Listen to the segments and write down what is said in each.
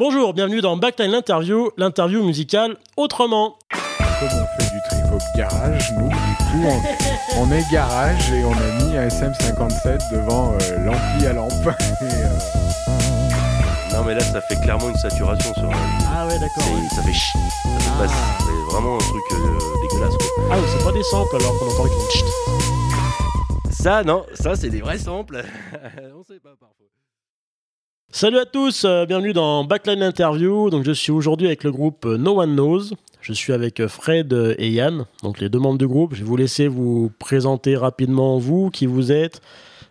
Bonjour, bienvenue dans Backline l'interview, l'interview musicale autrement. Comme on fait du trip-hop garage, nous, du coup, on, on est garage et on a mis un SM57 devant euh, l'ampli à lampe. Et, euh, Non mais là ça fait clairement une saturation sur un... Ah ouais, d'accord. Ça fait chi. Ça fait Ah. C'est vraiment un truc euh, dégueulasse quoi. Ah, c'est pas des samples alors qu'on entend qu'ils font tchit. Ça non, ça c'est des vrais samples. On sait pas parfois. Salut à tous, euh, bienvenue dans Backline Interview. Donc je suis aujourd'hui avec le groupe euh, No One Knows. Je suis avec euh, Fred et Yann, donc les deux membres du groupe. Je vais vous laisser vous présenter rapidement vous, qui vous êtes.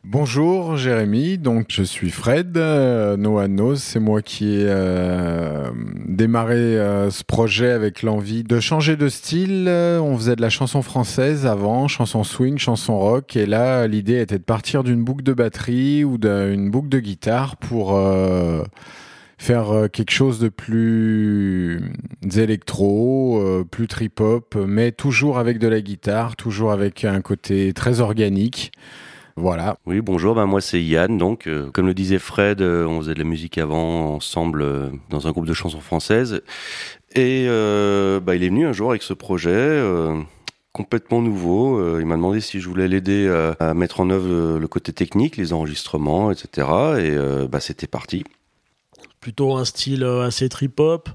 Bonjour Jérémy, donc je suis Fred, euh, Noah Knows, c'est moi qui ai euh, démarré euh, ce projet avec l'envie de changer de style. Euh, On faisait de la chanson française avant, chanson swing, chanson rock, et là l'idée était de partir d'une boucle de batterie ou d'une boucle de guitare pour faire quelque chose de plus électro, plus trip-hop, mais toujours avec de la guitare, toujours avec un côté très organique. Voilà. Oui bonjour, ben moi c'est Yann donc euh, comme le disait Fred, euh, on faisait de la musique avant ensemble euh, dans un groupe de chansons françaises et euh, bah, il est venu un jour avec ce projet. euh, complètement nouveau. Euh, il m'a demandé si je voulais l'aider euh, à mettre en œuvre euh, le côté technique, les enregistrements, etc. Et euh, bah, c'était parti. Plutôt un style euh, assez trip-hop.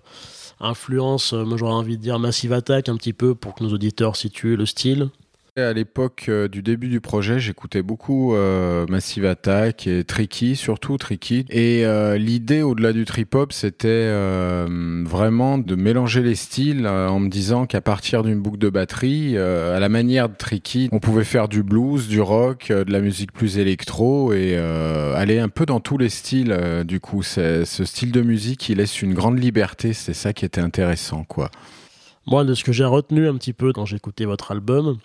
Influence, euh, moi j'aurais envie de dire Massive Attack un petit peu pour que nos auditeurs situent le style. À l'époque euh, du début du projet, j'écoutais beaucoup euh, Massive Attack et Tricky, surtout Tricky. Et euh, l'idée au-delà du trip-hop, c'était vraiment de mélanger les styles en me disant qu'à partir d'une boucle de batterie, à la manière de Tricky, on pouvait faire du blues, du rock, de la musique plus électro et aller un peu dans tous les styles. du coup, ce style de musique, il laisse une grande liberté. C'est ça qui était intéressant, quoi. Moi, de ce que j'ai retenu un petit peu quand écouté votre album,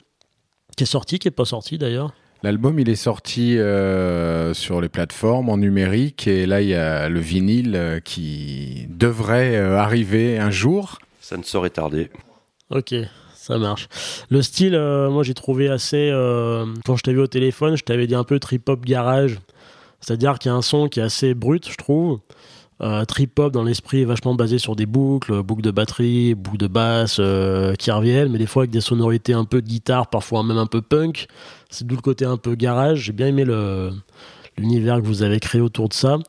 qui est sorti, qui est pas sorti d'ailleurs. L'album, il est sorti euh, sur les plateformes en numérique et là, il y a le vinyle euh, qui devrait euh, arriver un jour. Ça ne saurait tarder. Ok, ça marche. Le style, euh, moi j'ai trouvé assez. euh, quand je t'ai vu au téléphone, je t'avais dit un peu trip-hop garage. C'est-à-dire qu'il y a un son qui est assez brut, je trouve. Euh, trip-hop dans l'esprit vachement basé sur des boucles, boucles de batterie, boucles de basse euh, mais des fois avec des sonorités un peu de guitare, parfois même un peu punk. C'est d'où le côté un peu garage. J'ai bien aimé l'univers que vous avez créé autour de ça.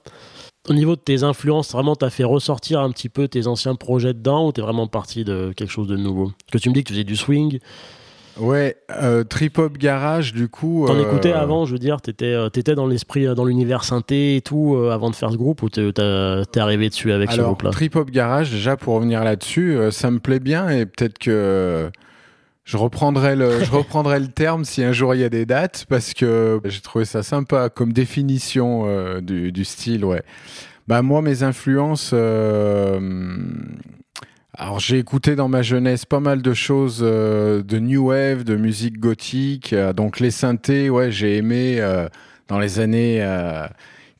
Au niveau de tes influences, vraiment, t'as fait ressortir un petit peu tes anciens projets dedans ou t'es vraiment parti de quelque chose de nouveau? Parce que tu me dis que tu faisais du swing. Ouais, euh, trip hop garage, du coup. T'en euh, écoutais avant, je veux dire, t'étais euh, t'étais dans l'esprit, euh, dans l'univers synthé et tout, euh, avant de faire ce groupe ou t'es arrivé dessus avec ce groupe-là? Trip hop garage, déjà pour revenir là-dessus, ça me plaît bien et peut-être que je reprendrai le, je reprendrai le terme si un jour il y a des dates parce que j'ai trouvé ça sympa comme définition du, du style, ouais. Bah moi, mes influences. Euh, alors j'ai écouté dans ma jeunesse pas mal de choses euh, de new wave, de musique gothique. euh, donc les synthés, ouais, j'ai aimé euh, dans les années euh,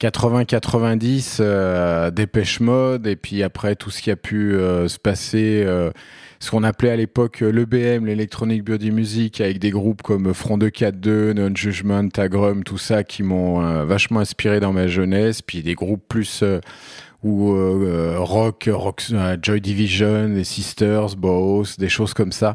80-90 euh, Dépêche Mode et puis après tout ce qui a pu euh, se passer, euh, ce qu'on appelait à l'époque euh, l'EBM, l'Electronic Body Music, avec des groupes comme Front 242, Non Judgment, Tagrum, tout ça qui m'ont euh, vachement inspiré dans ma jeunesse. Puis des groupes plus euh, ou euh, rock, rock euh, Joy Division, les Sisters, Boss, des choses comme ça.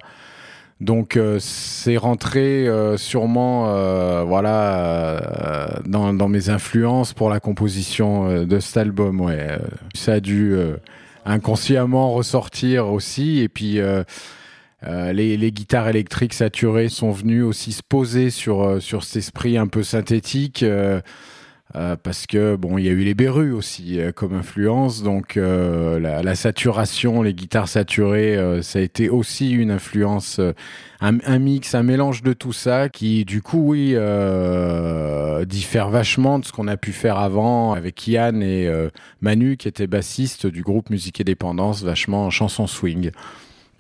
Donc euh, c'est rentré euh, sûrement euh, voilà dans, dans mes influences pour la composition de cet album. Ouais, ça a dû inconsciemment ressortir aussi et puis. euh, les, les guitares électriques saturées sont venues aussi se poser sur, sur cet esprit un peu synthétique. euh, euh, parce que bon, il y a eu les Berus aussi euh, comme influence, donc euh, la, la saturation, les guitares saturées, euh, ça a été aussi une influence, euh, un, un mix, un mélange de tout ça qui, du coup, oui, diffère vachement de ce qu'on a pu faire avant avec Yann et Manu qui était bassiste du groupe Musique et Dépendance, vachement en chanson swing.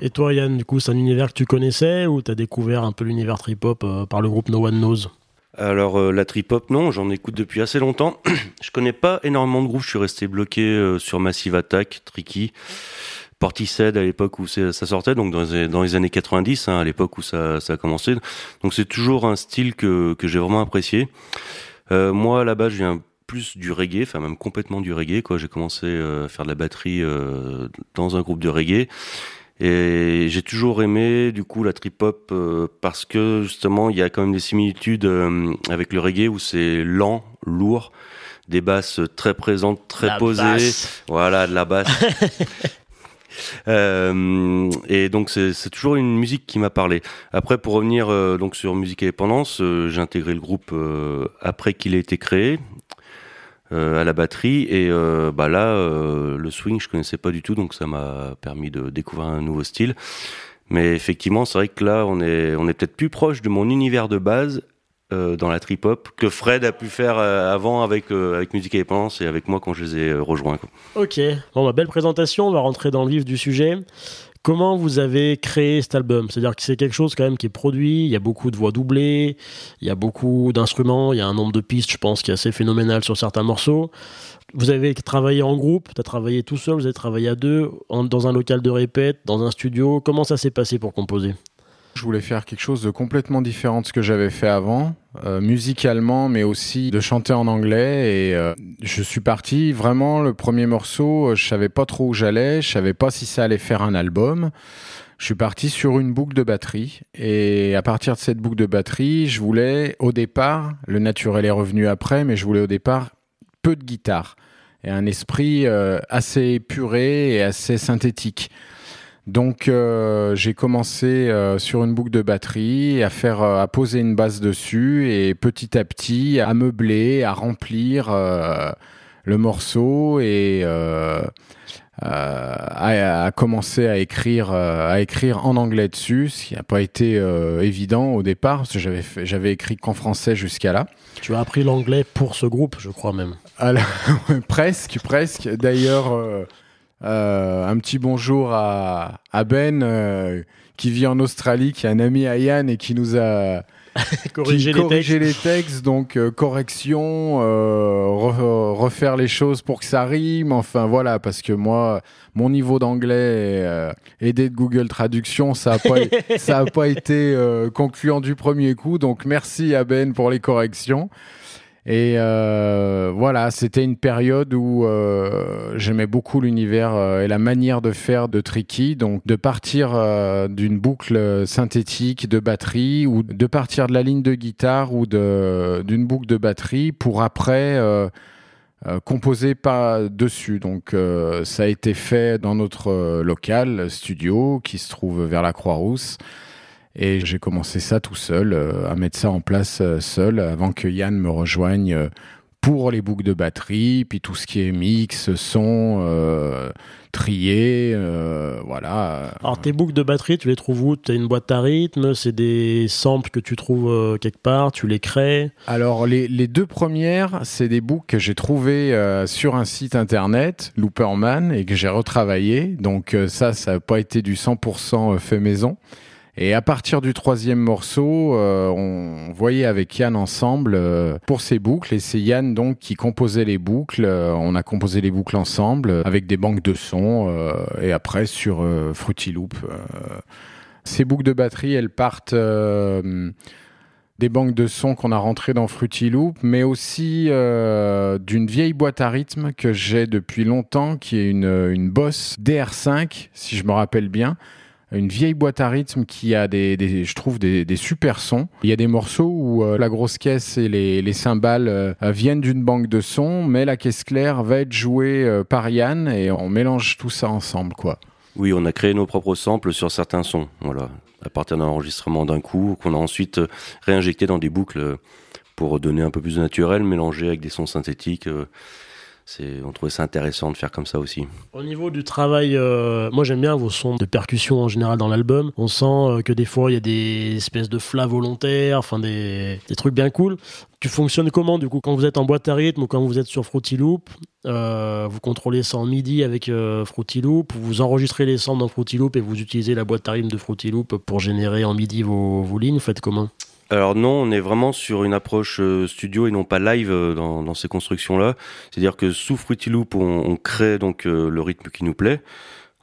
Et toi, Yann, du coup, c'est un univers que tu connaissais ou t'as découvert un peu l'univers trip-hop par le groupe No One Knows? Alors euh, la trip hop non, j'en écoute depuis assez longtemps. je connais pas énormément de groupes, je suis resté bloqué euh, sur Massive Attack, Tricky, Portishead à l'époque où ça sortait, donc dans les, années 90, hein, à l'époque où ça, ça a commencé. Donc c'est toujours un style que, que j'ai vraiment apprécié. Euh, moi là-bas, je viens plus du reggae, enfin même complètement du reggae. Quoi, j'ai commencé à faire de la batterie dans un groupe de reggae. Et j'ai toujours aimé du coup la trip hop parce que justement il y a quand même des similitudes avec le reggae où c'est lent, lourd, des basses très présentes, très posées, voilà de la basse. Euh, et donc c'est toujours une musique qui m'a parlé. Après, pour revenir euh, donc sur Musique et Dépendance, euh, j'ai intégré le groupe après qu'il ait été créé. À la batterie et bah là le swing je connaissais pas du tout donc ça m'a permis de découvrir un nouveau style mais effectivement c'est vrai que là on est on est peut-être plus proche de mon univers de base euh, dans la trip hop que Fred a pu faire euh, avant avec euh, avec Musique et et avec moi quand je les ai rejoints. Ok, bon bah, belle présentation, on va rentrer dans le vif du sujet. Comment vous avez créé cet album? C'est-à-dire que c'est quelque chose quand même qui est produit, il y a beaucoup de voix doublées, il y a beaucoup d'instruments, il y a un nombre de pistes, je pense, qui est assez phénoménal sur certains morceaux. Vous avez travaillé en groupe, tu as travaillé tout seul, vous avez travaillé à deux, dans un local de répète, dans un studio. Comment ça s'est passé pour composer? Je voulais faire quelque chose de complètement différent de ce que j'avais fait avant, euh, musicalement, mais aussi de chanter en anglais. Et euh, je suis parti vraiment le premier morceau. Euh, je savais pas trop où j'allais, je savais pas si ça allait faire un album. Je suis parti sur une boucle de batterie et à partir de cette boucle de batterie, je voulais au départ, le naturel est revenu après, mais je voulais au départ peu de guitare et un esprit assez épuré et assez synthétique. Donc euh, j'ai commencé euh, sur une boucle de batterie à faire euh, à poser une base dessus et petit à petit à meubler, à remplir le morceau et à, commencer à écrire à écrire en anglais dessus, ce qui n'a pas été évident au départ parce que j'avais j'avais écrit qu'en français jusqu'à là. Tu as appris l'anglais pour ce groupe, je crois même. Alors, presque, presque. D'ailleurs euh, un petit bonjour à, Ben euh, qui vit en Australie, qui est un ami à Yann et qui nous a corrigé, les, textes. Donc euh, correction, refaire les choses pour que ça rime. Enfin voilà, parce que moi, mon niveau d'anglais aidé de Google Traduction, ça n'a pas, ça a pas été concluant du premier coup. Donc merci à Ben pour les corrections. Et euh, voilà, c'était une période où euh, j'aimais beaucoup l'univers euh, et la manière de faire de Tricky, donc de partir euh, d'une boucle synthétique de batterie ou de partir de la ligne de guitare ou d'une boucle de batterie pour après euh, composer pas dessus. Donc ça a été fait dans notre local studio qui se trouve vers la Croix-Rousse. Et j'ai commencé ça tout seul, euh, à mettre ça en place euh, seul, avant que Yann me rejoigne euh, pour les boucles de batterie, puis tout ce qui est mix, son, trié, voilà. Alors tes boucles de batterie, tu les trouves où? Tu as une boîte à rythme, c'est des samples que tu trouves quelque part, tu les crées? Alors les, les deux premières, c'est des boucles que j'ai trouvées sur un site internet, Looperman, et que j'ai retravaillé. Donc ça, ça n'a pas été du 100% fait maison. Et à partir du troisième morceau, euh, on voyait avec Yann ensemble euh, pour ces boucles. Et c'est Yann donc qui composait les boucles. Euh, on a composé les boucles ensemble avec des banques de sons et après sur Fruity Loop. ces boucles de batterie, elles partent des banques de sons qu'on a rentrées dans Fruity Loop, mais aussi d'une vieille boîte à rythme que j'ai depuis longtemps, qui est une, une Boss DR5, si je me rappelle bien une vieille boîte à rythme qui a des, je trouve des, super sons. Il y a des morceaux où euh, la grosse caisse et les, cymbales euh, viennent d'une banque de sons, mais la caisse claire va être jouée euh, par Yann et on mélange tout ça ensemble, quoi. Oui, on a créé nos propres samples sur certains sons, voilà, à partir d'un enregistrement d'un coup, qu'on a ensuite réinjecté dans des boucles pour donner un peu plus de naturel, mélangé avec des sons synthétiques on trouvait ça intéressant de faire comme ça aussi. Au niveau du travail, euh, moi j'aime bien vos sons de percussion en général dans l'album. On sent euh, que des fois il y a des espèces de flas volontaires, enfin des, trucs bien cool. Tu fonctionnes comment du coup quand vous êtes en boîte à rythme ou quand vous êtes sur Fruity Loop euh, Vous contrôlez ça en MIDI avec Fruity Loop Vous enregistrez les sons dans Fruity Loop et vous utilisez la boîte à rythme de Fruity Loop pour générer en MIDI vos, vos lignes? Faites comment? Alors non, on est vraiment sur une approche euh, studio et non pas live euh, dans, ces constructions-là. C'est-à-dire que sous Fruity Loop, on, crée donc euh, le rythme qui nous plaît.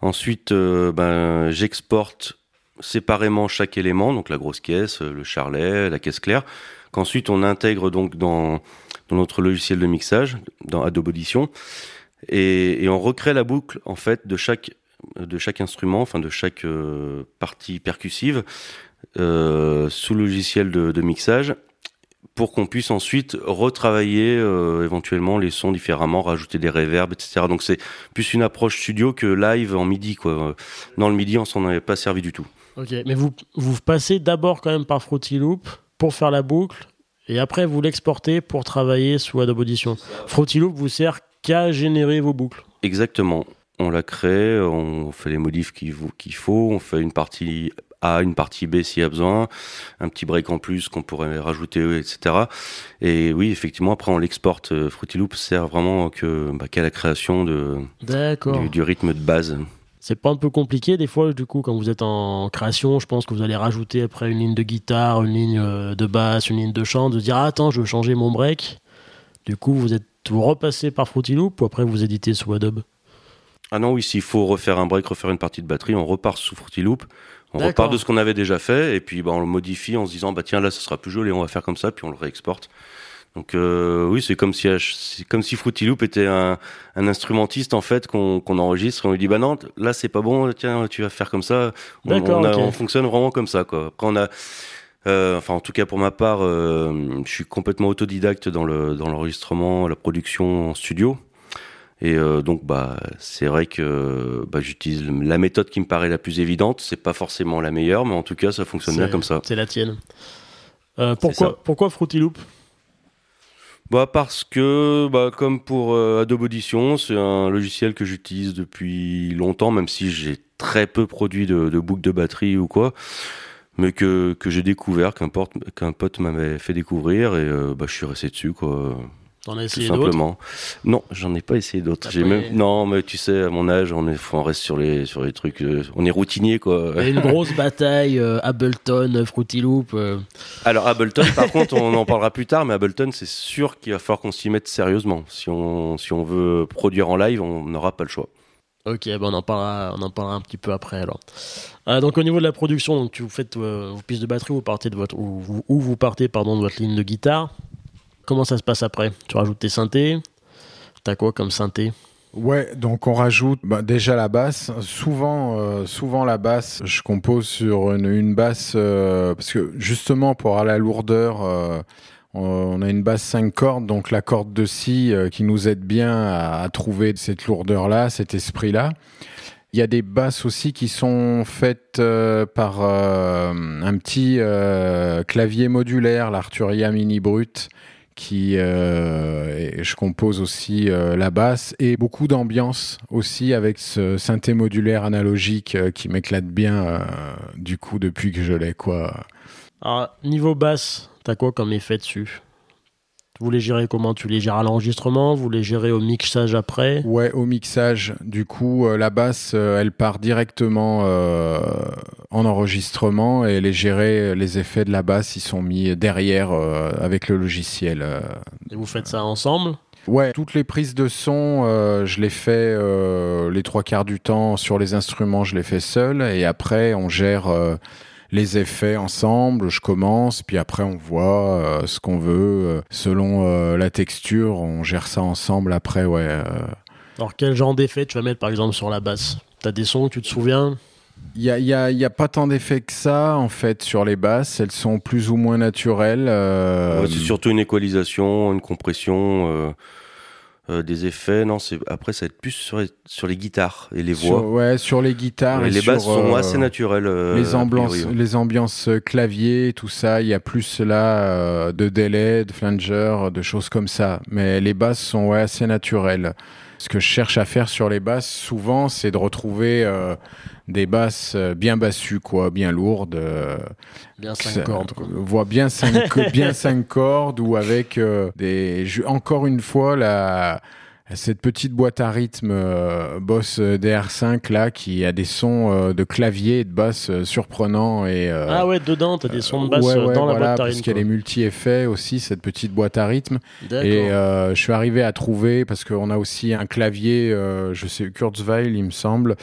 Ensuite, ben, j'exporte séparément chaque élément, donc la grosse caisse, le charlet, la caisse claire. Qu'ensuite on intègre donc dans notre logiciel de mixage, dans Adobe Audition, et, on recrée la boucle en fait de chaque instrument, enfin de chaque partie percussive sous logiciel de, de mixage pour qu'on puisse ensuite retravailler euh, éventuellement les sons différemment, rajouter des reverbs, etc. Donc c'est plus une approche studio que live en MIDI. Quoi. Dans le MIDI, on s'en avait pas servi du tout. Ok, mais vous, vous passez d'abord quand même par Fruity Loop pour faire la boucle, et après vous l'exportez pour travailler sous Adobe Audition. Fruity Loop vous sert qu'à générer vos boucles. Exactement. On la crée, on fait les modifs qu'il qu'il faut, on fait une partie A, une partie B s'il y a besoin, un petit break en plus qu'on pourrait rajouter, etc. Et oui, effectivement, après on l'exporte. Euh, Fruity Loop sert vraiment que, bah, qu'à la création de, du, du rythme de base. C'est pas un peu compliqué des fois, du coup, quand vous êtes en création, je pense que vous allez rajouter après une ligne de guitare, une ligne euh, de basse, une ligne de chant, de dire ah, attends, je veux changer mon break. Du coup, vous êtes vous repassez par Fruity Loop ou après vous éditez sous Adobe? Ah non, oui, s'il faut refaire un break, refaire une partie de batterie, on repart sous Fruity Loop. On repart de ce qu'on avait déjà fait et puis bah, on le modifie en se disant bah tiens là ça sera plus joli, on va faire comme ça puis on le réexporte. Donc euh, oui, c'est comme si c'est comme si Fruity Loop était un, un instrumentiste en fait qu'on qu'on enregistre on lui dit bah non là c'est pas bon, tiens tu vas faire comme ça. On, on, a- on fonctionne vraiment comme ça quoi. Après on a euh, enfin en tout cas pour ma part, euh, je suis complètement autodidacte dans le dans l'enregistrement, la production en studio. Et euh, donc bah c'est vrai que bah, j'utilise la méthode qui me paraît la plus évidente. C'est pas forcément la meilleure, mais en tout cas ça fonctionne bien comme ça. C'est la tienne. Euh, pourquoi, pourquoi Fruity Loop? Bah parce que bah comme pour euh, Adobe Audition, c'est un logiciel que j'utilise depuis longtemps, même si j'ai très peu produit de, de boucles de batterie ou quoi, mais que, que j'ai découvert, qu'un pote, qu'un pote m'avait fait découvrir et euh, bah je suis resté dessus quoi. T'en as essayé d'autres simplement. Non, j'en ai pas essayé d'autres. J'ai même non, mais tu sais, à mon âge, on est, on reste sur les sur les trucs. euh, on est routinier quoi. Il y a une grosse bataille euh, Ableton, Fruity Loop. euh, Alors Ableton, par contre, on en parlera plus tard, mais Ableton, c'est sûr qu'il va falloir qu'on s'y mette sérieusement. Si on si on veut produire en live, on n'aura pas le choix. Ok, ben on en parlera, on en parlera un petit peu après alors. Euh, donc au niveau de la production, donc tu vous faites euh, vos pistes de batterie, vous partez de votre ou vous, ou vous partez pardon de votre ligne de guitare. Comment ça se passe après? Tu rajoutes tes synthés? T'as quoi comme synthé? Ouais, donc on rajoute bah, déjà la basse. Souvent, euh, souvent la basse, je compose sur une, basse euh, parce que justement pour avoir la lourdeur, euh, on- a une basse 5 cordes, donc la corde de si qui nous aide bien à, à trouver cette lourdeur-là, cet esprit-là. Il y a des basses aussi qui sont faites par un petit clavier modulaire, l'Arturia Mini Brut, qui euh, je compose aussi euh, la basse et beaucoup d'ambiance aussi avec ce synthé modulaire analogique euh, qui m'éclate bien du coup depuis que je l'ai quoi. Alors niveau basse, t'as quoi comme effet dessus? Vous les gérez comment? Tu les gères à l'enregistrement? Vous les gérez au mixage après? Ouais, au mixage, du coup, euh, la basse, euh, elle part directement euh, en enregistrement et les gérer, les effets de la basse, ils sont mis derrière avec le logiciel. Et vous faites ça ensemble? Ouais, toutes les prises de son, euh, je les fais euh, les trois quarts du temps sur les instruments, je les fais seul et après on gère euh, les effets ensemble. Je commence, puis après on voit euh, ce qu'on veut euh, selon euh, la texture. On gère ça ensemble après, ouais. euh. Alors quel genre d'effet tu vas mettre par exemple sur la basse? T'as des sons, tu te souviens? Il y a, y, a, il y a pas tant d'effets que ça en fait sur les basses. Elles sont plus ou moins naturelles. euh, Ouais, c'est surtout une équalisation, une compression, euh, des effets. Non, c'est après ça va être plus sur les, sur les guitares et les sur, voix. ouais, sur les guitares Et et les sur, basses sont euh, assez naturelles. euh, les ambiances, les ambiances euh, clavier, tout ça, il y a plus là euh, de délai, de flanger, de choses comme ça. Mais les basses sont ouais, assez naturelles. Ce que je cherche à faire sur les basses, souvent, c'est de retrouver euh, des basses euh, bien bassues, quoi, bien lourdes. euh, Bien ça- 5 cordes. quoi. voit bien cinq, bien cinq cordes ou avec euh, des. Encore une fois, la, cette petite boîte à rythme euh, Boss DR5 là qui a des sons euh, de clavier et de basse euh, surprenants et. euh, Ah ouais, dedans, t'as des sons de basse ouais, euh, ouais, dans la voilà, boîte à parce rythme, qu'elle est quoi. multi-effets aussi cette petite boîte à rythme et euh, je suis arrivé à trouver parce qu'on a aussi un clavier, euh, je sais Kurzweil il me semble,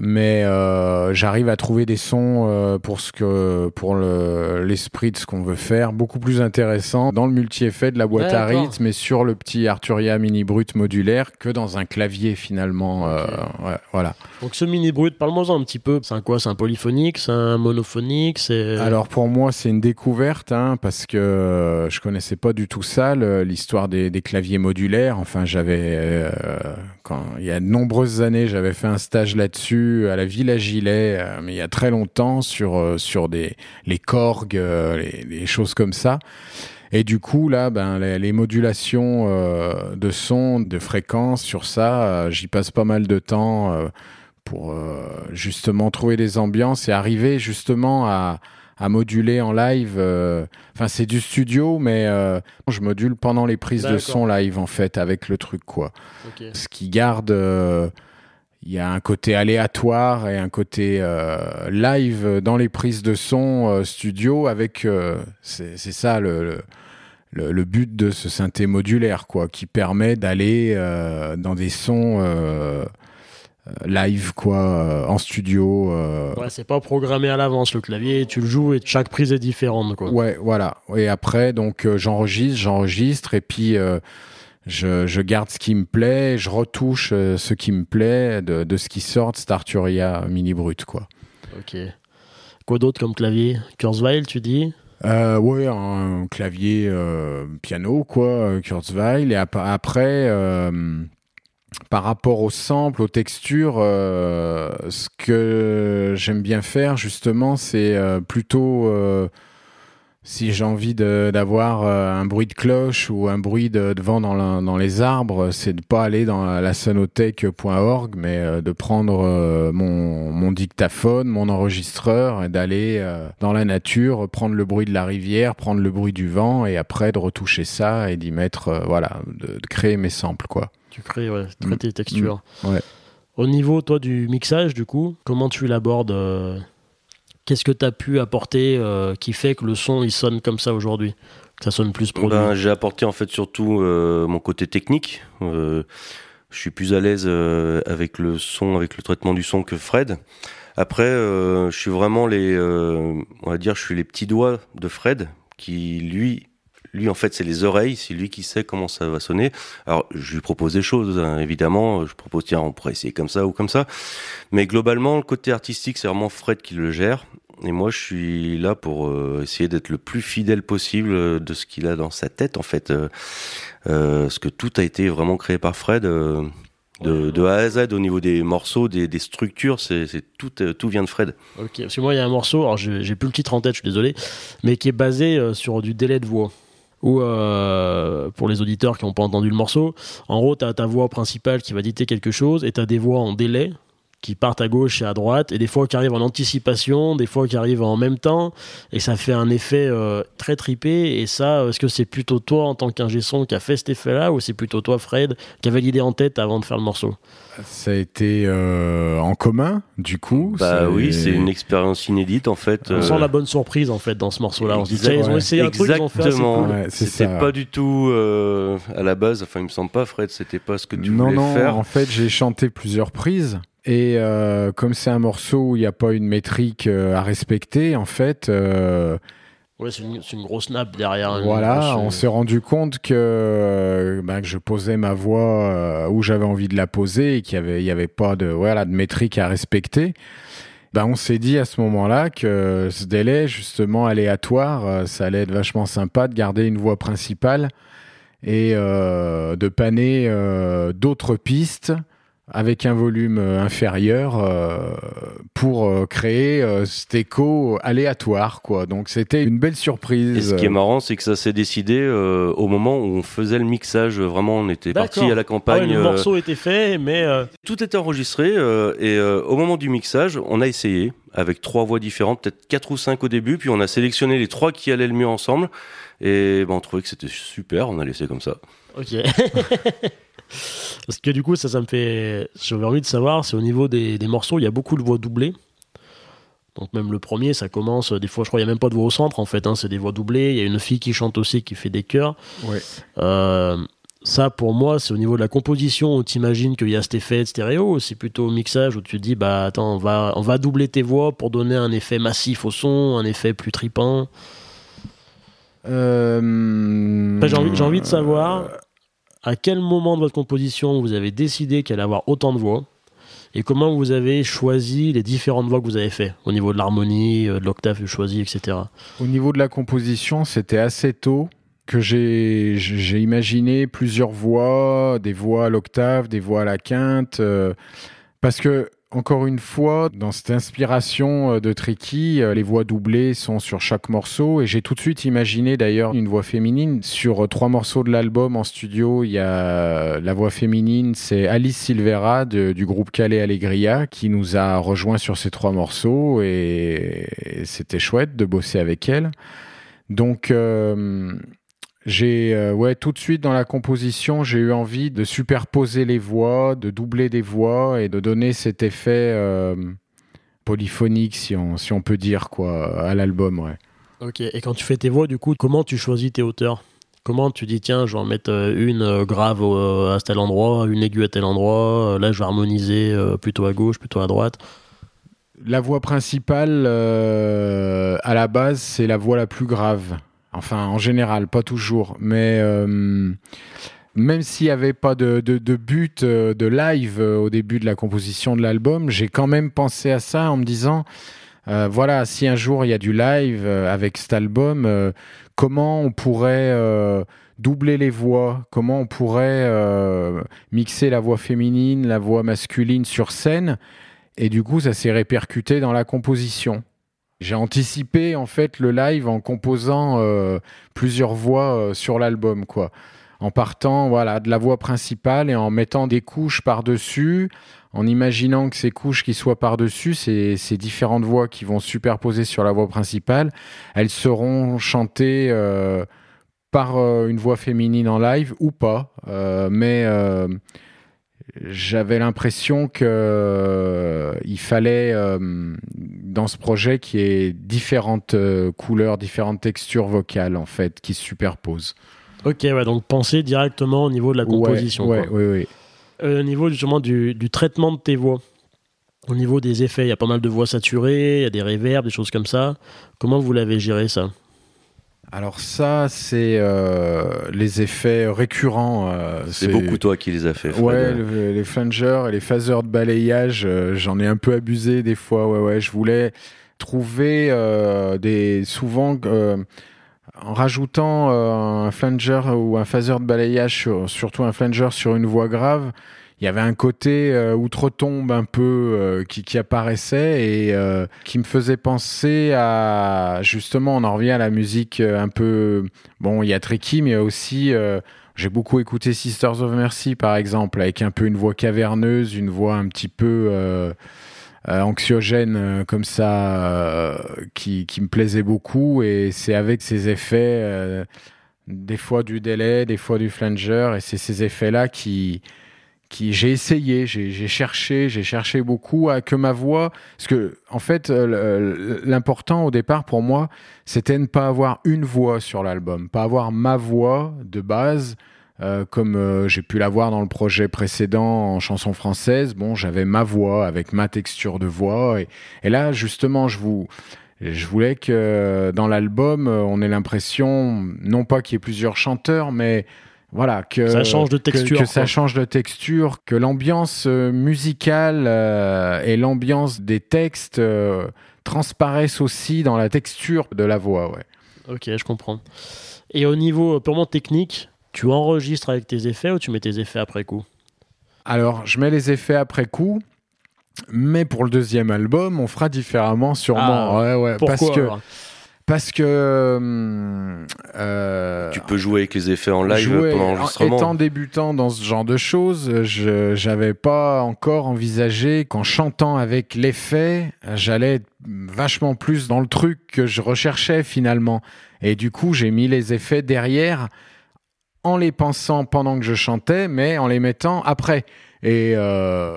mais euh, j'arrive à trouver des sons euh, pour ce que pour le, l'esprit de ce qu'on veut faire beaucoup plus intéressant dans le multi-effet de la boîte à rythme et sur le petit Arturia mini brut modulaire que dans un clavier finalement euh, ouais, voilà. Donc ce mini brut, parle-moi un petit peu. C'est un quoi? C'est un polyphonique? C'est un monophonique? C'est alors pour moi c'est une découverte hein, parce que je connaissais pas du tout ça le- l'histoire des, des claviers modulaires. Enfin j'avais euh, quand il y a de nombreuses années j'avais fait un stage là-dessus à la Villa Gilet euh, mais il y a très longtemps sur euh, sur des les Korg euh, les, les choses comme ça et du coup là ben les, les modulations euh, de son de fréquence sur ça j'y passe pas mal de temps pour justement trouver des ambiances et arriver justement à, à moduler en live. euh, Enfin, c'est du studio, mais euh, je module pendant les prises de son live en fait avec le truc quoi. Ce qui garde, euh, il y a un côté aléatoire et un côté euh, live dans les prises de son euh, studio avec. euh, c'est ça le, le but de ce synthé modulaire, quoi, qui permet d'aller dans des sons live, quoi, en studio. Ouais, c'est pas programmé à l'avance le clavier, tu le joues et chaque prise est différente quoi. Ouais, voilà. Et après, donc, j'enregistre, j'enregistre, et puis je, je garde ce qui me plaît, je retouche euh, ce qui me plaît de, de ce qui sort de cet Arturia mini brut, quoi. Ok. Quoi d'autre comme clavier? Kurzweil, tu dis? Euh, ouais, un clavier euh, piano, quoi, Kurzweil. Et ap- après, euh, par rapport aux samples, aux textures, ce que j'aime bien faire, justement, c'est plutôt si j'ai envie d'avoir euh, un bruit de cloche ou un bruit de, de vent dans, la- dans les arbres, c'est de pas aller dans la sonothèque.org, mais euh, de prendre euh, mon, mon dictaphone, mon enregistreur et d'aller dans la nature, prendre le bruit de la rivière, prendre le bruit du vent et après de retoucher ça et d'y mettre, voilà, de, de créer mes samples, quoi. Tu crées, ouais, tu crées Mm. tes textures. Mm. Ouais. Au niveau, toi, du mixage, du coup, comment tu l'abordes Qu'est-ce que tu as pu apporter euh, qui fait que le son il sonne comme ça aujourd'hui? Que ça sonne plus produit Ben, j'ai apporté en fait surtout euh, mon côté technique. Euh, je suis plus à l'aise avec le son, avec le traitement du son que Fred. Après, je suis vraiment les, on va dire, je suis les petits doigts de Fred qui lui, lui en fait, c'est les oreilles, c'est lui qui sait comment ça va sonner. Alors, je lui propose des choses, hein, évidemment. Je propose tiens, on pourrait essayer comme ça ou comme ça. Mais globalement, le côté artistique, c'est vraiment Fred qui le gère. Et moi, je suis là pour euh, essayer d'être le plus fidèle possible euh, de ce qu'il a dans sa tête, en fait. Euh, euh, parce que tout a été vraiment créé par Fred. euh, de, de A à Z au niveau des morceaux, des, des structures, c'est c'est tout, euh, tout vient de Fred. Ok, parce que moi, il y a un morceau, alors j'ai j'ai plus le titre en tête, je suis désolé, mais qui est basé euh, sur du délai de voix. Ou euh, pour les auditeurs qui n'ont pas entendu le morceau, en gros, tu as ta voix principale qui va dicter quelque chose et tu as des voix en délai qui partent à gauche et à droite, et des fois qui arrivent en anticipation, des fois qui arrivent en même temps, et ça fait un effet euh, très tripé. Et ça, est-ce que c'est plutôt toi en tant qu'ingé son qui a fait cet effet-là, ou c'est plutôt toi, Fred, qui avait l'idée en tête avant de faire le morceau? Ça a été euh, en commun, du coup. Bah oui, c'est une expérience inédite en fait. On euh, sent la bonne surprise en fait dans ce morceau-là. On se dit, tiens, ils ont Ouais. essayé un truc, ils ont fait ah, c'est Exactement. cool. Ouais, c'est c'était ça. pas du tout euh, à la base. Enfin, il me semble pas, Fred. C'était pas ce que tu non, voulais non, faire. en fait, j'ai chanté plusieurs prises. Et euh, comme c'est un morceau où il n'y a pas une métrique euh, à respecter, en fait, euh, Ouais, c'est une, grosse nappe derrière. voilà, grosse, on euh, s'est rendu compte que, ben, que je posais ma voix où j'avais envie de la poser et qu'il n'y avait, il y avait pas de, voilà, de métrique à respecter. Ben, on s'est dit à ce moment-là que ce délai, justement aléatoire, ça allait être vachement sympa de garder une voix principale et de panner euh, d'autres pistes avec un volume euh, inférieur euh, pour euh, créer euh, cet écho aléatoire quoi. Donc c'était une belle Et surprise. ce qui est marrant, c'est que ça s'est décidé euh, au moment où on faisait le mixage. Vraiment, on était parti à la Ah ouais, campagne. le euh, morceau était fait, mais euh, Tout était enregistré euh, et euh, au moment du mixage, on a essayé avec trois voix différentes, peut-être quatre ou cinq au début, puis on a sélectionné les trois qui allaient le mieux ensemble et ben, on trouvait que c'était super, on a laissé comme ça. ok. Parce que du coup, ça, ça me fait. J'avais envie de savoir, c'est au niveau des, des morceaux, il y a beaucoup de voix doublées. Donc même le premier, ça commence. Des fois, je crois, il n'y a même pas de voix au centre en fait. hein, c'est des voix doublées. Il y a une fille qui chante aussi, qui fait des chœurs. Ouais. Euh, ça, pour moi, c'est au niveau de la composition où tu imagines qu'il y a cet effet de stéréo. C'est plutôt au mixage où tu te dis, bah attends, on va, on va doubler tes voix pour donner un effet massif au son, un effet plus tripant. Euh... J'ai envie, envie, de savoir à quel moment de votre composition vous avez décidé qu'elle allait avoir autant de voix et comment vous avez choisi les différentes voix que vous avez fait au niveau de l'harmonie, euh, de l'octave choisi, etc. Au niveau de la composition, c'était assez tôt que j'ai imaginé plusieurs voix, des voix à l'octave, des voix à la quinte, euh, parce que encore une fois, dans cette inspiration euh, de Tricky, euh, les voix doublées sont sur chaque morceau et j'ai tout de suite imaginé d'ailleurs une voix féminine. Sur euh, trois morceaux de l'album en studio, il y a la voix féminine, c'est Alice Silvera du groupe Calais Allegria qui nous a rejoint sur ces trois morceaux et, c'était chouette de bosser avec elle. Donc, j'ai euh, ouais tout de suite dans la composition, j'ai eu envie de superposer les voix, de doubler des voix et de donner cet effet euh, polyphonique si on si on peut dire quoi à l'album, ouais. OK, et quand tu fais tes voix du coup, comment tu choisis tes hauteurs? Comment tu dis tiens, je vais en mettre euh, une grave à tel endroit, une aiguë à tel endroit, là je vais harmoniser plutôt à gauche, plutôt à droite? La voix principale, à la base, c'est la voix la plus grave. Enfin, en général, pas toujours. Mais euh, même s'il n'y avait pas de, but euh, de live euh, au début de la composition de l'album, j'ai quand même pensé à ça en me disant, voilà, si un jour il y a du live avec cet album, comment on pourrait doubler les voix, comment on pourrait mixer la voix féminine, la voix masculine sur scène? Et du coup, ça s'est répercuté dans la composition. J'ai anticipé en fait le live en composant euh, plusieurs voix euh, sur l'album, quoi. En partant, voilà, de la voix principale et en mettant des couches par-dessus, en imaginant que ces couches qui soient par-dessus, ces, ces, différentes voix qui vont superposer sur la voix principale, elles seront chantées euh, par une voix féminine en live ou pas. mais j'avais l'impression que euh, il fallait euh, dans ce projet qu'il y ait différentes euh, couleurs, différentes textures vocales en fait qui se superposent. Ok, ouais, donc penser directement au niveau de la composition. Ouais, oui. au niveau justement du, du, traitement de tes voix, au niveau des effets, il y a pas mal de voix saturées, il y a des réverbes, des choses comme ça. Comment vous l'avez géré ça? Alors ça, c'est euh, les effets récurrents. Euh, c'est beaucoup toi qui les as fait. Ouais, les flangers et les phaseurs de balayage, euh, j'en ai un peu abusé des fois. Ouais, ouais, je voulais trouver des souvent en rajoutant un flanger ou un phaser de balayage, surtout un flanger sur une voix grave il y avait un côté euh, outre-tombe un peu euh, qui, apparaissait et euh, qui me faisait penser à justement on en revient à la musique un peu bon il y a Tricky mais aussi j'ai beaucoup écouté Sisters of Mercy par exemple avec un peu une voix caverneuse une voix un petit peu anxiogène comme ça qui, qui, me plaisait beaucoup. Et c'est avec ces effets des fois du délai des fois du flanger et c'est ces effets là qui qui j'ai essayé, j'ai cherché, j'ai cherché beaucoup à que ma voix, parce que en fait euh, l'important au départ pour moi, c'était ne pas avoir une voix sur l'album, pas avoir ma voix de base. Euh, comme euh, j'ai pu l'avoir dans le projet précédent en chanson française, bon, j'avais ma voix avec ma texture de voix. Et, et là, justement, je vous, je voulais que dans l'album, on ait l'impression, non pas qu'il y ait plusieurs chanteurs, mais voilà, que ça change de texture. Que, ça change de texture, que l'ambiance euh, musicale euh, et l'ambiance des textes euh, transparaissent aussi dans la texture de la voix. Ouais. Ok, je comprends. Et au niveau purement technique, tu enregistres avec tes effets ou tu mets tes effets après coup? Alors, je mets les effets après coup. Mais pour le deuxième album, on fera différemment sûrement. Ah, ouais, ouais, parce que parce que euh, tu peux jouer avec les effets en live pendant l'enregistrement. Étant débutant dans ce genre de choses, je j'avais pas encore envisagé qu'en chantant avec l'effet, j'allais être vachement plus dans le truc que je recherchais finalement. Et du coup, j'ai mis les effets derrière en les pensant pendant que je chantais, mais en les mettant après. Et euh,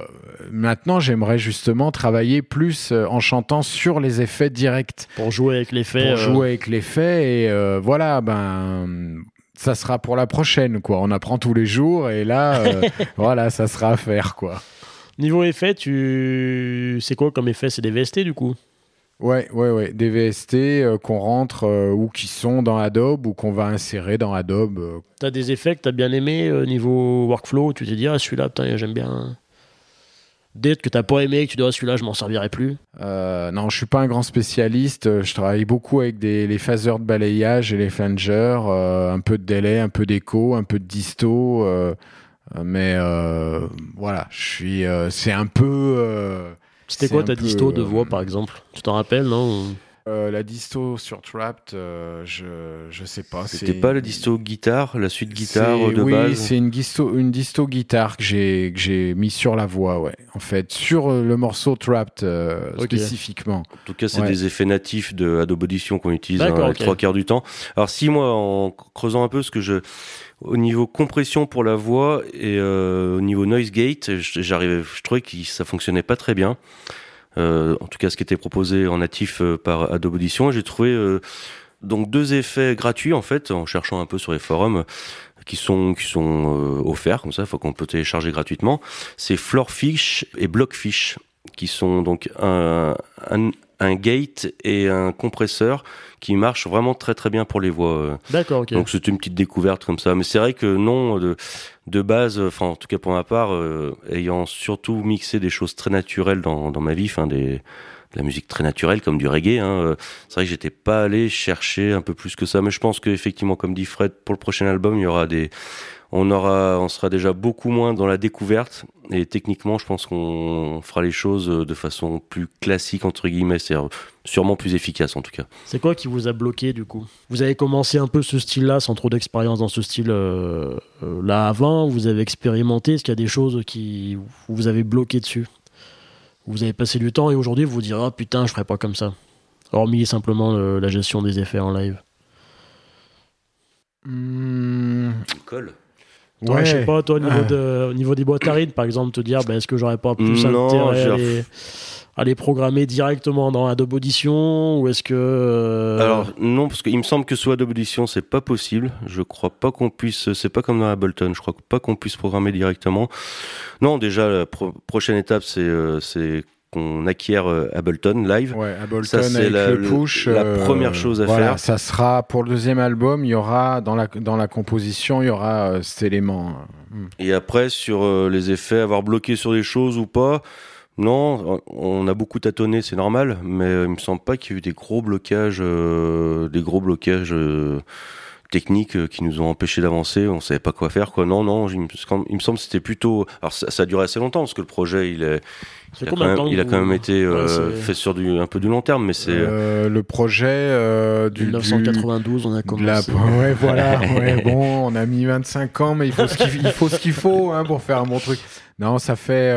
maintenant, j'aimerais justement travailler plus euh, en chantant sur les effets directs. Pour jouer avec l'effet. Pour euh, jouer avec l'effet. Et voilà, ben, ça sera pour la prochaine, quoi. On apprend tous les jours et là, voilà, ça sera à faire, quoi. Niveau effet, tu... c'est quoi comme effet C'est des VST du coup? Ouais, ouais, ouais. Des VST euh, qu'on rentre euh, ou qui sont dans Adobe ou qu'on va insérer dans Adobe. Euh. T'as des effets que t'as bien aimé niveau workflow Tu t'es dit, ah celui-là, putain, j'aime bien. D'être que t'as pas aimé, que tu dois celui-là, je m'en servirai plus Non, je suis pas un grand spécialiste. Je travaille beaucoup avec des, les phaseurs de balayage et les flangers. un peu de délai, un peu d'écho, un peu de disto. mais voilà, je suis. c'est un peu c'était quoi ta disto de voix, par exemple? Tu t'en rappelles, non? Euh, la disto sur Trapped, euh, je, je sais pas. C'était pas la disto guitare, la suite guitare de oui, base Oui, c'est une disto, une disto guitare que j'ai, que j'ai mis sur la voix, ouais. En fait, sur euh, le morceau Trapped spécifiquement. En tout cas, c'est des effets natifs de Adobe Audition qu'on utilise hein, trois quarts du temps. Alors, si moi, en creusant un peu, ce que je au niveau compression pour la voix et euh, au niveau noise gate, j'arrivais, je trouvais que ça fonctionnait pas très bien. Euh, en tout cas, ce qui était proposé en natif euh, par Adobe Audition, j'ai trouvé donc deux effets gratuits en fait, en cherchant un peu sur les forums qui sont qui sont offerts comme ça, faut qu'on peut télécharger gratuitement. C'est Floorfish et Blockfish qui sont donc un, un, un gate et un compresseur qui marche vraiment très très bien pour les voix. Euh. D'accord, ok. Donc c'était une petite découverte comme ça. Mais c'est vrai que non, de, de base, enfin en tout cas pour ma part, euh, ayant surtout mixé des choses très naturelles dans, dans ma vie, enfin des de la musique très naturelle comme du reggae. Hein, euh, c'est vrai que j'étais pas allé chercher un peu plus que ça, mais je pense qu'effectivement, comme dit Fred, pour le prochain album, il y aura des on aura, on sera déjà beaucoup moins dans la découverte et techniquement, je pense qu'on fera les choses de façon plus classique entre guillemets, c'est sûrement plus efficace en tout cas. C'est quoi qui vous a bloqué du coup? Vous avez commencé un peu ce style-là sans trop d'expérience dans ce style euh, euh, là avant. Vous avez expérimenté. Est-ce qu'il y a des choses qui vous avez bloqué dessus? Vous avez passé du temps et aujourd'hui vous vous direz ah putain je ferai pas comme ça. Hormis simplement la gestion des effets en live. Mmh. Colle. Ouais. je sais pas, toi, au niveau, de, au niveau des boîtes à rythme, par exemple, te dire, bah, est-ce que j'aurais pas plus intérêt à les, programmer directement dans Adobe Audition ou est-ce que euh, Alors non, parce qu'il me semble que sous Adobe Audition c'est pas possible. Je crois pas qu'on puisse. C'est pas comme dans Ableton. Je crois pas qu'on puisse programmer directement. Non, déjà la prochaine étape c'est euh, c'est qu'on acquiert euh, Ableton live. Ouais, Ableton ça, c'est la, le push, la euh, première chose à faire. Ça sera pour le deuxième album, il y aura dans la dans la composition, il y aura euh, cet élément. Hmm. Et après sur les effets, avoir bloqué sur des choses ou pas. Non, on a beaucoup tâtonné, c'est normal, mais il me semble pas qu'il y ait eu des gros blocages, des gros blocages techniques euh, qui nous ont empêché d'avancer, on savait pas quoi faire quoi. Non non, il me, semble que c'était plutôt alors ça, ça, a duré assez longtemps parce que le projet il est il a, quand même, il a quand même été euh, fait sur du un peu du long terme mais c'est euh, le projet du 1992 on a commencé. ouais voilà, ouais, bon, on a mis 25 ans mais il faut ce qu'il faut ce qu'il faut hein, pour faire un bon truc. Non, ça fait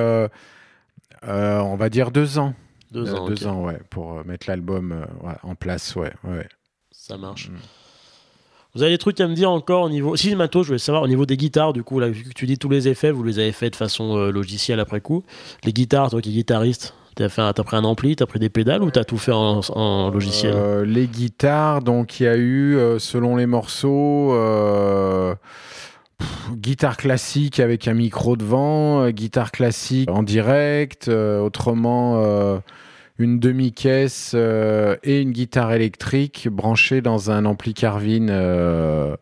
on va dire deux ans. Deux ans, deux ans ouais, pour mettre l'album en place, ouais, ouais. Ça marche. Mm. Vous avez des trucs à me dire encore au niveau. Si, matos, je voulais savoir au niveau des guitares, du coup, là, vu que tu dis tous les effets, vous les avez fait de façon euh, logicielle après coup. Les guitares, toi qui es guitariste, T'as, fait, as pris un ampli, t'as pris des pédales ou t'as tout fait en, logiciel? Euh, Les guitares, donc il y a eu, euh, selon les morceaux, guitare classique avec un micro devant, guitare classique en direct, autrement une demi-caisse euh, et une guitare électrique branchée dans un ampli Carvin 100 euh,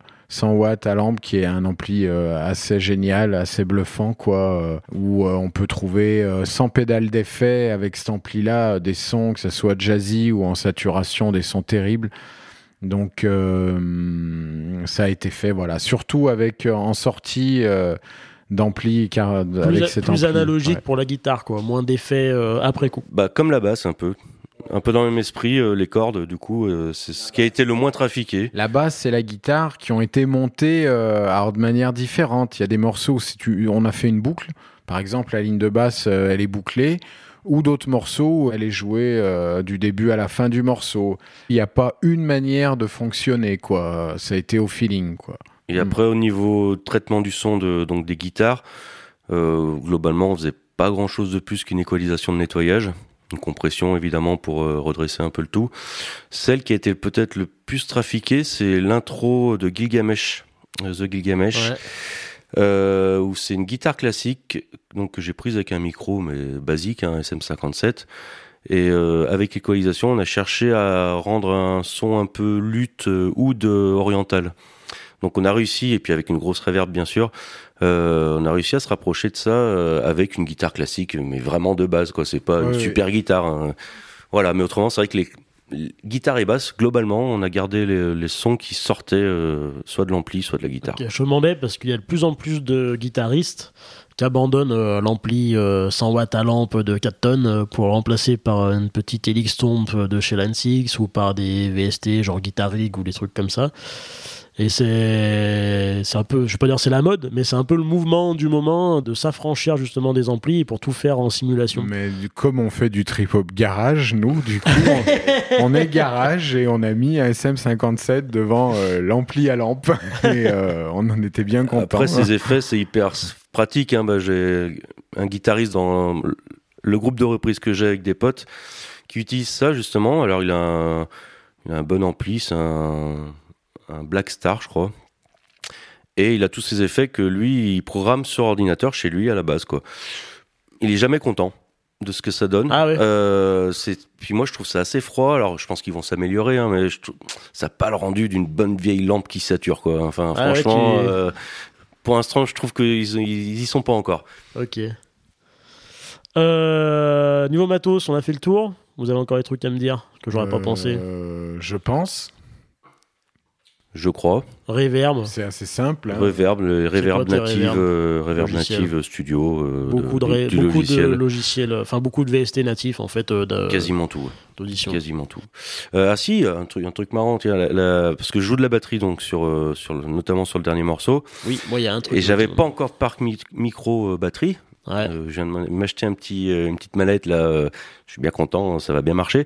watts à lampe qui est un ampli euh, assez génial, assez bluffant quoi, où on peut trouver sans pédale d'effet avec cet ampli là des sons que ce soit jazzy ou en saturation des sons terribles. Donc ça a été fait voilà, surtout avec en sortie d'ampli car avec cet plus analogique pour la guitare quoi. Moins d'effets euh, après coup bah comme la basse un peu. Un peu dans le même esprit euh, les cordes du coup euh, c'est ce qui a été le moins trafiqué. La basse et la guitare qui ont été montées alors de manière différente. Il y a des morceaux si tu on a fait une boucle. Par exemple la ligne de basse elle est bouclée. Ou d'autres morceaux où elle est jouée du début à la fin du morceau. Il n'y a pas une manière de fonctionner quoi. Ça a été au feeling quoi et après, au niveau traitement du son de, donc des guitares, euh, globalement, on faisait pas grand chose de plus qu'une équalisation de nettoyage. Une compression évidemment pour euh, redresser un peu le tout. Celle qui a été peut-être le plus trafiquée, c'est l'intro de Gilgamesh The Gilgamesh. où c'est une guitare classique donc que j'ai prise avec un micro mais basique un SM57 et avec équalisation on a cherché à rendre un son un peu lutte ou de oriental donc on a réussi et puis avec une grosse reverb bien sûr euh, on a réussi à se rapprocher de ça euh, avec une guitare classique, mais vraiment de base, quoi. C'est pas une super guitare. Hein. Voilà, mais autrement, c'est vrai que les, guitares et basses, globalement, on a gardé les, sons qui sortaient euh, soit de l'ampli, soit de la guitare. je me demandais parce qu'il y a de plus en plus de guitaristes qui abandonnent l'ampli 100 watts à lampe de 4 tonnes pour le remplacer par une petite Helix Tomb de chez Lansix ou par des VST genre Guitar Rig ou des trucs comme ça. Et c'est, c'est un peu, je vais pas dire c'est la mode, mais c'est un peu le mouvement du moment de s'affranchir justement des amplis pour tout faire en simulation. Mais comme on fait du trip-hop garage, nous, du coup, on, est garage et on a mis un SM57 devant euh, l'ampli à lampe et euh, on en était bien content. Après, ces effets, c'est hyper pratique. Hein. Bah, j'ai un guitariste dans le groupe de reprise que j'ai avec des potes qui utilise ça justement. Alors, il a un, il a un bon ampli, c'est un un Black Star, je crois. Et il a tous ces effets que lui, il programme sur ordinateur chez lui à la base, quoi. Il est jamais content de ce que ça donne. Ah euh, c'est puis moi je trouve ça assez froid. Alors je pense qu'ils vont s'améliorer, hein, mais je ça n'a pas le rendu d'une bonne vieille lampe qui sature quoi. Enfin ah franchement, euh, pour l'instant je trouve qu'ils ils y sont pas encore. Ok. Euh, niveau matos, on a fait le tour. Vous avez encore des trucs à me dire que j'aurais pas pensé Je pense je crois. Reverb. C'est assez simple. Hein. Reverb, le Reverb native, Reverb, euh, native studio. Euh, beaucoup de, beaucoup de logiciels, enfin beaucoup de VST natifs en fait. Euh, Quasiment tout. D'audition. Quasiment tout. ah si, un truc, un truc marrant, tiens, parce que je joue de la batterie donc sur, sur notamment sur le dernier morceau. Oui, moi il y a un truc. Et j'avais pas encore parc micro batterie. Ouais. Euh, je viens de m'acheter un petit, euh, une petite mallette là. Euh, je suis bien content, ça va bien marcher.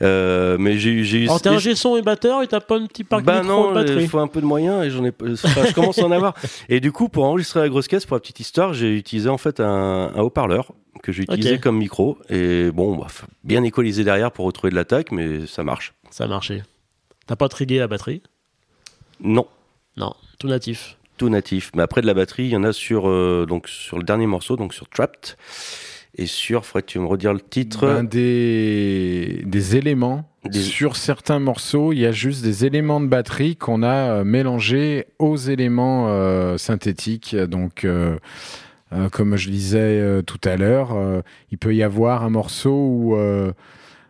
Mais j'ai, j'ai. Alors t'es un G-son et batteur et t'as pas un petit parc bah micro non, il faut un peu de moyens et j'en ai. je commence à en avoir. Et du coup, pour enregistrer la grosse caisse, pour la petite histoire, j'ai utilisé en fait un, un haut-parleur que j'ai utilisé comme micro. Et bon, bah, bien équaliser derrière pour retrouver de l'attaque, mais ça marche. Ça a marché. T'as pas trigué la batterie? Non. Non, tout natif tout natif. Mais après de la batterie, il y en a sur euh, donc sur le dernier morceau, donc sur Trapped et sur. Faudrait tu me redire le titre. Ben, des des éléments. Sur certains morceaux, il y a juste des éléments de batterie qu'on a euh, mélangés aux éléments euh, synthétiques. Donc comme je disais tout à l'heure, il peut y avoir un morceau où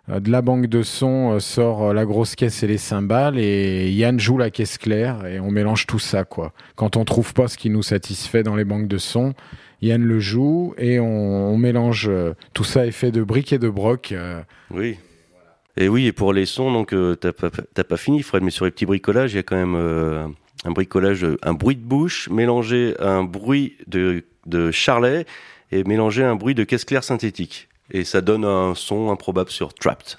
de la banque de son euh, sort euh, la grosse caisse et les cymbales et Yann joue la caisse claire et on mélange tout ça quoi. Quand on trouve pas ce qui nous satisfait dans les banques de son, Yann le joue et on, mélange tout ça fait de briques et de broc. Oui. Et oui, et pour les sons, donc t'as pas, pas fini, Fred, mais sur les petits bricolages, il y a quand même un bricolage, un bruit de bouche mélangé à un bruit de, de charlet et mélangé à un bruit de caisse claire synthétique et ça donne un son improbable sur Trapped.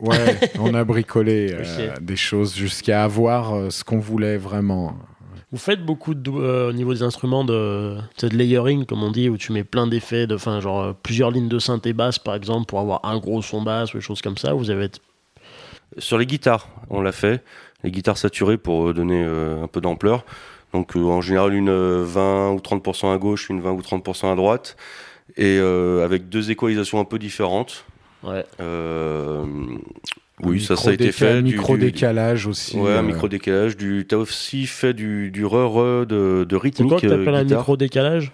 Ouais, on a bricolé euh, des choses jusqu'à avoir euh, ce qu'on voulait vraiment. Vous faites beaucoup de, euh, au niveau des instruments de, de layering, comme on dit, où tu mets plein d'effets, de, fin, genre plusieurs lignes de synthé basse, par exemple, pour avoir un gros son basse ou des choses comme ça. Vous avez sur les guitares, on l'a fait, les guitares saturées pour donner un peu d'ampleur. Donc en général une 20 ou 30% à gauche, une 20 ou 30% à droite et euh, avec deux équalisations un peu différentes. Ouais. Euh, oui, ça, ça a été fait. Micro décalage aussi. Ouais, un euh. micro décalage. Du, t'as aussi fait du, du re, de, de rythmique. C'est quoi que t'appelles un micro décalage?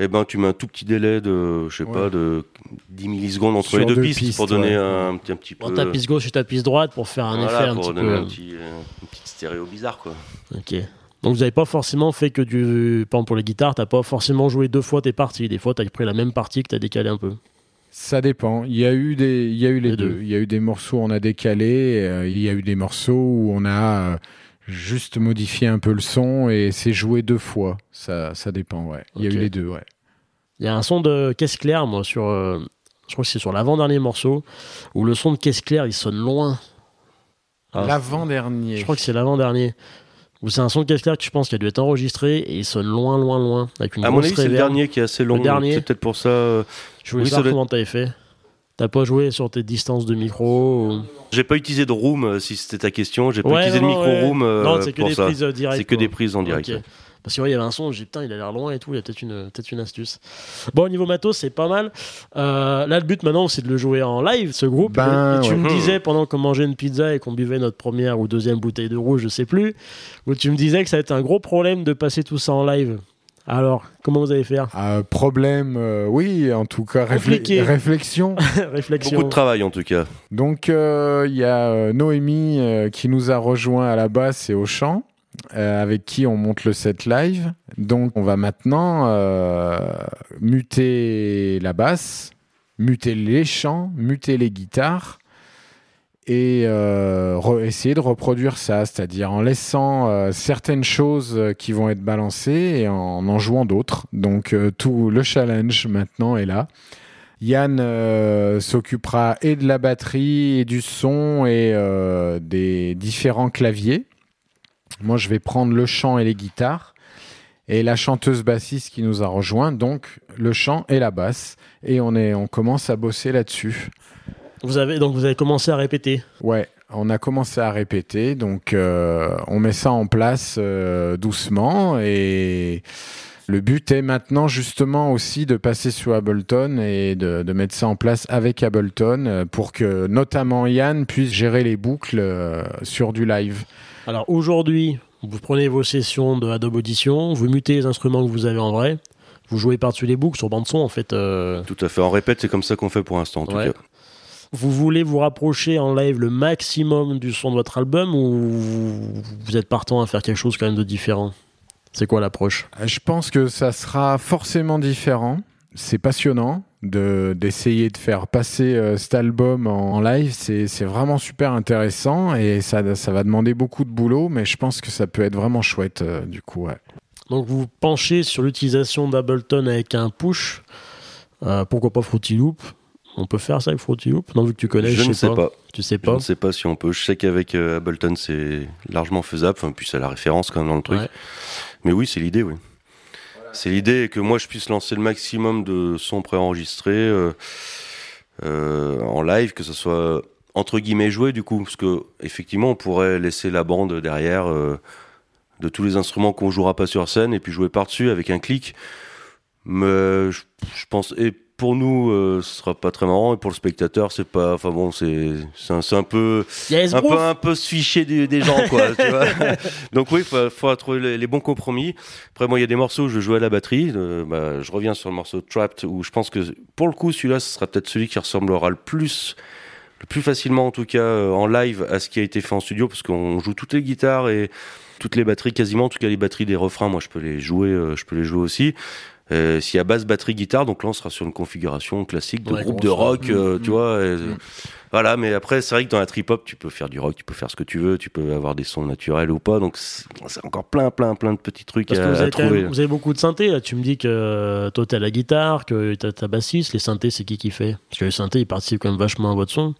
Eh ben, tu mets un tout petit délai de, je sais pas, de 10 millisecondes entre les deux, pistes, pour donner un, petit, un petit peu. ta piste gauche et ta piste droite pour faire un effet un pour petit donner peu. Un petit, une petite stéréo bizarre, quoi. Ok. Donc vous n'avez pas forcément fait que du. Par exemple pour les guitares, t'as pas forcément joué deux fois tes parties. Des fois, tu as pris la même partie que tu as décalé un peu. Ça dépend. Il y a eu, des, il y a eu les, deux. Il y a eu des morceaux où on a décalé, euh, il y a eu des morceaux où on a euh, juste modifié un peu le son et c'est joué deux fois. Ça, ça dépend, ouais. Il y a eu les deux, ouais. Il y a un son de caisse claire, moi, sur. Euh, je crois que c'est sur l'avant-dernier morceau, où le son de caisse claire, il sonne loin. L'avant-dernier. Je crois que c'est l'avant-dernier. Ou c'est un son de caisse claire que je pense qu'il a dû être enregistré et il sonne loin, loin, loin. Avec une à mon avis, c'est le dernier qui est assez long. C'est peut-être pour ça. Euh, je voulais savoir comment t'avais fait. T'as pas joué sur tes distances de micro ou... J'ai pas utilisé de room, euh, si c'était ta question. J'ai pas Ouais, utilisé non, de micro ouais. room euh, Non, c'est que des prises directes. C'est que des prises en direct. Ouais. Parce que ouais, il y avait un son, j'ai dit, putain, il a l'air loin et tout, il y a peut-être une, peut une astuce. Bon, au niveau matos, c'est pas mal. Euh, là, le but maintenant, c'est de le jouer en live, ce groupe. Ben, et tu ouais. me disais, pendant qu'on mangeait une pizza et qu'on buvait notre première ou deuxième bouteille de rouge, je sais plus, où tu me disais que ça va être un gros problème de passer tout ça en live. Alors, comment vous allez faire? Ah, problème, euh, oui, en tout cas, réflé- réflexion. Réflexion. Beaucoup de travail en tout cas. Donc, euh, il y a euh, Noémie euh, qui nous a rejoint à la basse et au chant, euh, avec qui on monte le set live. Donc, on va maintenant euh, muter la basse, muter les chants, muter les guitares et euh, essayer de reproduire ça, c'est-à-dire en laissant certaines choses qui vont être balancées et en en jouant d'autres. Donc, tout le challenge maintenant est là. Yann s'occupera et de la batterie et du son et des différents claviers. Moi, je vais prendre le chant et les guitares. Et la chanteuse bassiste qui nous a rejoint, donc le chant et la basse. Et on, est, on commence à bosser là-dessus. Vous avez, donc, vous avez commencé à répéter. Ouais, on a commencé à répéter, donc euh, on met ça en place euh, doucement et le but est maintenant justement aussi de passer sur Ableton et de, de mettre ça en place avec Ableton euh, pour que notamment Yann puisse gérer les boucles sur du live. Alors, aujourd'hui, vous prenez vos sessions de Adobe Audition, vous mutez les instruments que vous avez en vrai, vous jouez par-dessus les boucles sur bande-son, en fait. euh, Tout à fait. En répète, c'est comme ça qu'on fait pour l'instant en tout cas. Vous voulez vous rapprocher en live le maximum du son de votre album ou vous- vous êtes partant à faire quelque chose quand même de différent? C'est quoi l'approche? Euh, Je pense que ça sera forcément différent. C'est passionnant de d'essayer de faire passer euh, cet album en, en live. C'est c'est vraiment super intéressant et ça, ça va demander beaucoup de boulot, mais je pense que ça peut être vraiment chouette euh, du coup. Ouais. Donc vous penchez sur l'utilisation d'Ableton avec un push. Euh, pourquoi pas Fruity Loop? On peut faire ça avec Fruity Loop? Non, vu que tu connais, je ne sais pas. Tu sais Je pas ne sais pas si on peut. Je sais qu'avec euh, Ableton, c'est largement faisable. Enfin, puis c'est la référence quand même dans le truc. Ouais. Mais oui, c'est l'idée, oui. C'est l'idée que moi je puisse lancer le maximum de sons préenregistrés euh, euh, en live, que ce soit entre guillemets joué du coup, parce que effectivement on pourrait laisser la bande derrière euh, de tous les instruments qu'on jouera pas sur scène et puis jouer par dessus avec un clic. Mais je pense et pour nous euh, ce sera pas très marrant. Et pour le spectateur c'est pas, enfin bon c'est un, un peu Yes, un peu un peu se ficher des, des gens quoi tu vois. Donc oui faut, faut trouver les, les bons compromis. Après moi il y a des morceaux où je joue à la batterie. Euh, bah, je reviens sur le morceau Trapped où je pense que pour le coup celui-là ce sera peut-être celui qui ressemblera le plus le plus facilement en tout cas euh, en live à ce qui a été fait en studio parce qu'on joue toutes les guitares et toutes les batteries quasiment en tout cas les batteries des refrains moi je peux les jouer euh, je peux les jouer aussi euh, s'il y a basse batterie guitare donc là on sera sur une configuration classique de Ouais, groupe de rock euh, tu mm, vois et- mm. voilà, mais après, c'est vrai que dans la trip-hop, tu peux faire du rock, tu peux faire ce que tu veux, tu peux avoir des sons naturels ou pas, donc c'est encore plein, plein, plein de petits trucs Parce que à, vous avez, trouver. même- vous avez beaucoup de synthés là. Tu me dis que euh, toi t'as la guitare, que t'as ta bassiste. Les synthés, c'est qui qui fait? Parce que les synthés, ils participent quand même vachement à votre son.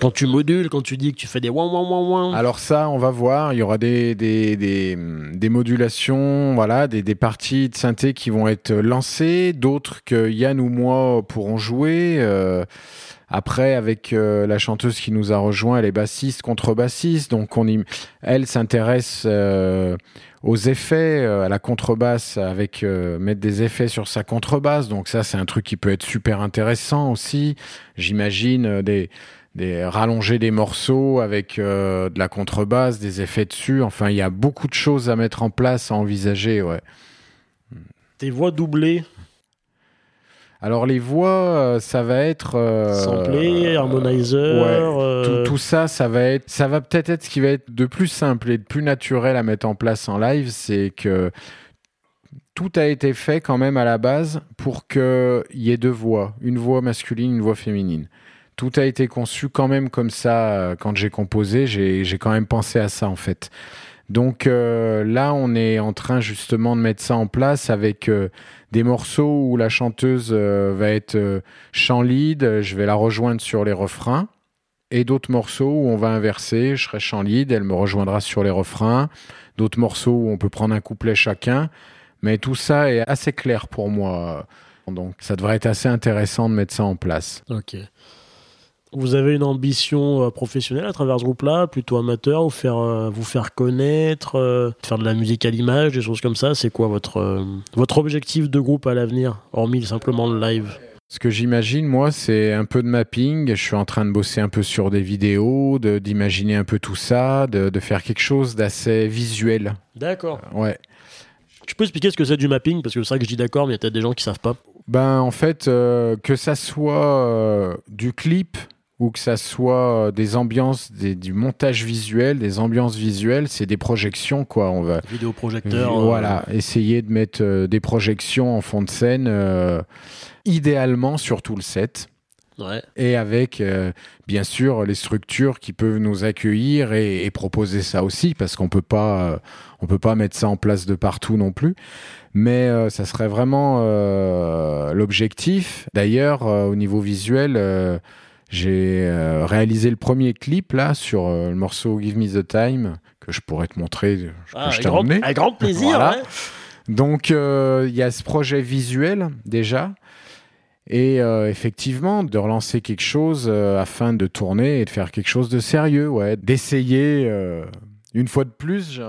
Quand tu modules, quand tu dis que tu fais des ouin ouin ouin ouin. Alors ça, on va voir. Il y aura des, des, des, des modulations, voilà, des, des parties de synthé qui vont être lancées, d'autres que Yann ou moi pourront jouer. euh, après, avec euh, la chanteuse qui nous a rejoint, elle est bassiste, contrebassiste, donc on y, elle s'intéresse euh, aux effets, euh, à la contrebasse, avec euh, mettre des effets sur sa contrebasse. Donc ça, c'est un truc qui peut être super intéressant aussi. J'imagine des des rallonger des morceaux avec euh, de la contrebasse, des effets dessus. Enfin, il y a beaucoup de choses à mettre en place, à envisager. Ouais. Tes voix doublées, Alors les voix, euh, ça va être euh, harmonizer. ouais. euh, Tout, tout ça, ça va être, ça va peut-être être ce qui va être de plus simple et de plus naturel à mettre en place en live, c'est que tout a été fait quand même à la base pour qu'il y ait deux voix, une voix masculine, une voix féminine. Tout a été conçu quand même comme ça euh, quand j'ai composé, j'ai quand même pensé à ça en fait. Donc euh, là, on est en train justement de mettre ça en place avec euh, des morceaux où la chanteuse va être chant lead, je vais la rejoindre sur les refrains, et d'autres morceaux où on va inverser, je serai chant lead, elle me rejoindra sur les refrains, d'autres morceaux où on peut prendre un couplet chacun, mais tout ça est assez clair pour moi. Donc ça devrait être assez intéressant de mettre ça en place. Ok. Vous avez une ambition euh, professionnelle à travers ce groupe-là, plutôt amateur, vous faire, euh, vous faire connaître, euh, faire de la musique à l'image, des choses comme ça. C'est quoi votre, votre objectif de groupe à l'avenir, hormis simplement le live? Ce que j'imagine, moi, c'est un peu de mapping. Je suis en train de bosser un peu sur des vidéos, d'imaginer un peu tout ça, de, de faire quelque chose d'assez visuel. D'accord. ouais. Tu peux expliquer ce que c'est du mapping? Parce que c'est vrai que je dis d'accord, mais il y a peut-être des gens qui savent pas. Ben, en fait, euh, que ça soit euh, du clip ou que ça soit des ambiances, du montage visuel, des ambiances visuelles, c'est des projections, quoi. On va. Vidéoprojecteur. Voilà, essayer de mettre euh, des projections en fond de scène, idéalement sur tout le set. Et avec, bien sûr, les structures qui peuvent nous accueillir et, proposer ça aussi, parce qu'on peut pas, on peut pas mettre ça en place de partout non plus. Mais euh, ça serait vraiment euh, l'objectif. D'ailleurs, euh, au niveau visuel, j'ai réalisé le premier clip là sur le morceau Give Me the Time que je pourrais te montrer. Ah, je grand, avec grand plaisir. Donc il y a ce projet visuel déjà. Et effectivement, de relancer quelque chose afin de tourner et de faire quelque chose de sérieux, ouais, d'essayer une fois de plus,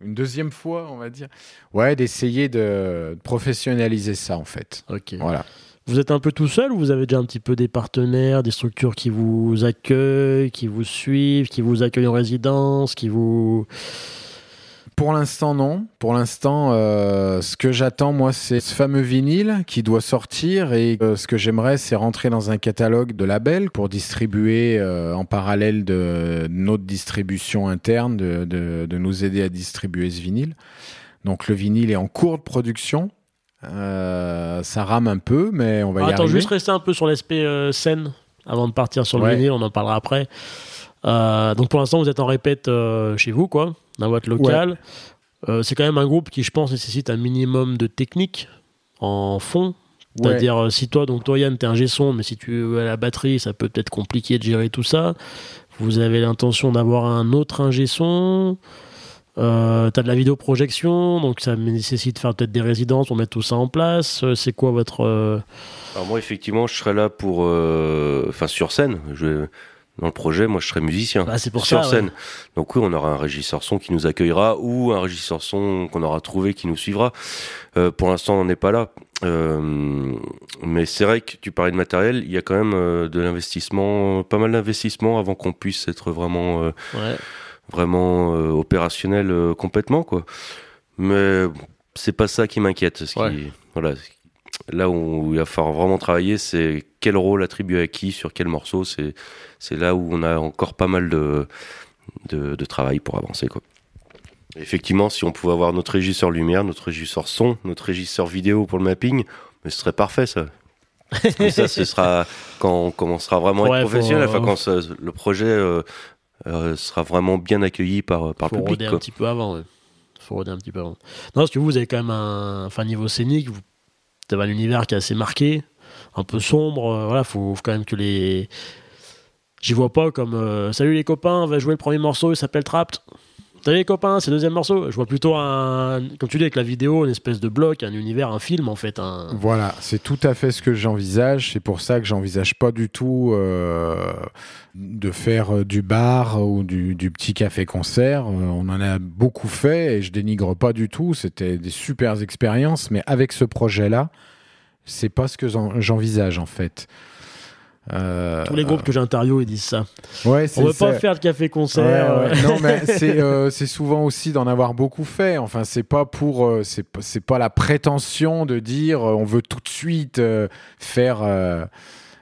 une deuxième fois, on va dire. Ouais, d'essayer de, professionnaliser ça, en fait. Ok. Voilà. Vous êtes un peu tout seul ou vous avez déjà un petit peu des partenaires, des structures qui vous accueillent, qui vous suivent, qui vous accueillent en résidence, qui vous pour l'instant, non. Pour l'instant, euh, ce que j'attends, moi, c'est ce fameux vinyle qui doit sortir et euh, ce que j'aimerais, c'est rentrer dans un catalogue de labels pour distribuer euh, en parallèle de notre distribution interne, de, de, nous aider à distribuer ce vinyle. Donc le vinyle est en cours de production. Ça rame un peu, mais on va y Attends, arriver. Attends, juste rester un peu sur l'aspect scène avant de partir sur le vinyle, on en parlera après. donc pour l'instant, vous êtes en répète chez vous, quoi dans votre local. Euh, c'est quand même un groupe qui, je pense, nécessite un minimum de technique en fond. C'est-à-dire, euh, si toi, donc toi, Yann, t'es un G-son, mais si tu es à la batterie, ça peut être compliqué de gérer tout ça. Vous avez l'intention d'avoir un autre ingé son. Euh, t'as de la vidéoprojection, donc ça nécessite de faire peut-être des résidences pour mettre tout ça en place. Euh, c'est quoi votre. Alors, moi, effectivement, je serais là pour. Enfin, sur scène. Je dans le projet, moi je serai musicien bah, c'est pour sur ça, scène. Donc oui, on aura un régisseur son qui nous accueillera ou un régisseur son qu'on aura trouvé qui nous suivra. Euh, pour l'instant, on n'est pas là. Euh, mais c'est vrai que tu parlais de matériel, il y a quand même euh, de l'investissement, pas mal d'investissement avant qu'on puisse être vraiment, euh, vraiment opérationnel complètement quoi. Mais c'est pas ça qui m'inquiète. Ce qui, voilà, là où il va falloir vraiment travailler, c'est quel rôle attribuer à qui, sur quel morceau. C'est, c'est là où on a encore pas mal de, de, travail pour avancer. Quoi. Effectivement, si on pouvait avoir notre régisseur lumière, notre régisseur son, notre régisseur vidéo pour le mapping, mais ce serait parfait ça. ça, ce sera quand on commencera vraiment à être professionnel, enfin, quand le projet euh, euh, sera vraiment bien accueilli par, par le public. Faut un petit peu avant. Ouais. Faut roder un petit peu avant. Non, parce que vous, vous avez quand même un, enfin, niveau scénique, vous avez un univers qui est assez marqué, un peu sombre. Euh, voilà, faut, faut quand même que les J'y vois pas comme euh, Salut les copains, on va jouer le premier morceau, il s'appelle Trapped. Salut les copains, c'est le deuxième morceau. Je vois plutôt un, comme tu dis avec la vidéo, une espèce de bloc, un univers, un film en fait. Un... Voilà, c'est tout à fait ce que j'envisage. C'est pour ça que j'envisage pas du tout euh, de faire euh, du bar ou du, petit café-concert. on en a beaucoup fait et je dénigre pas du tout. C'était des super expériences, mais avec ce projet-là, c'est pas ce que j'envisage en fait. Euh, Tous les groupes que j'ai ils disent ça. Ouais, on veut pas faire de café-concert. non, mais euh, c'est souvent aussi d'en avoir beaucoup fait. Enfin, c'est pas pour, euh, c'est pas la prétention de dire on veut tout de suite faire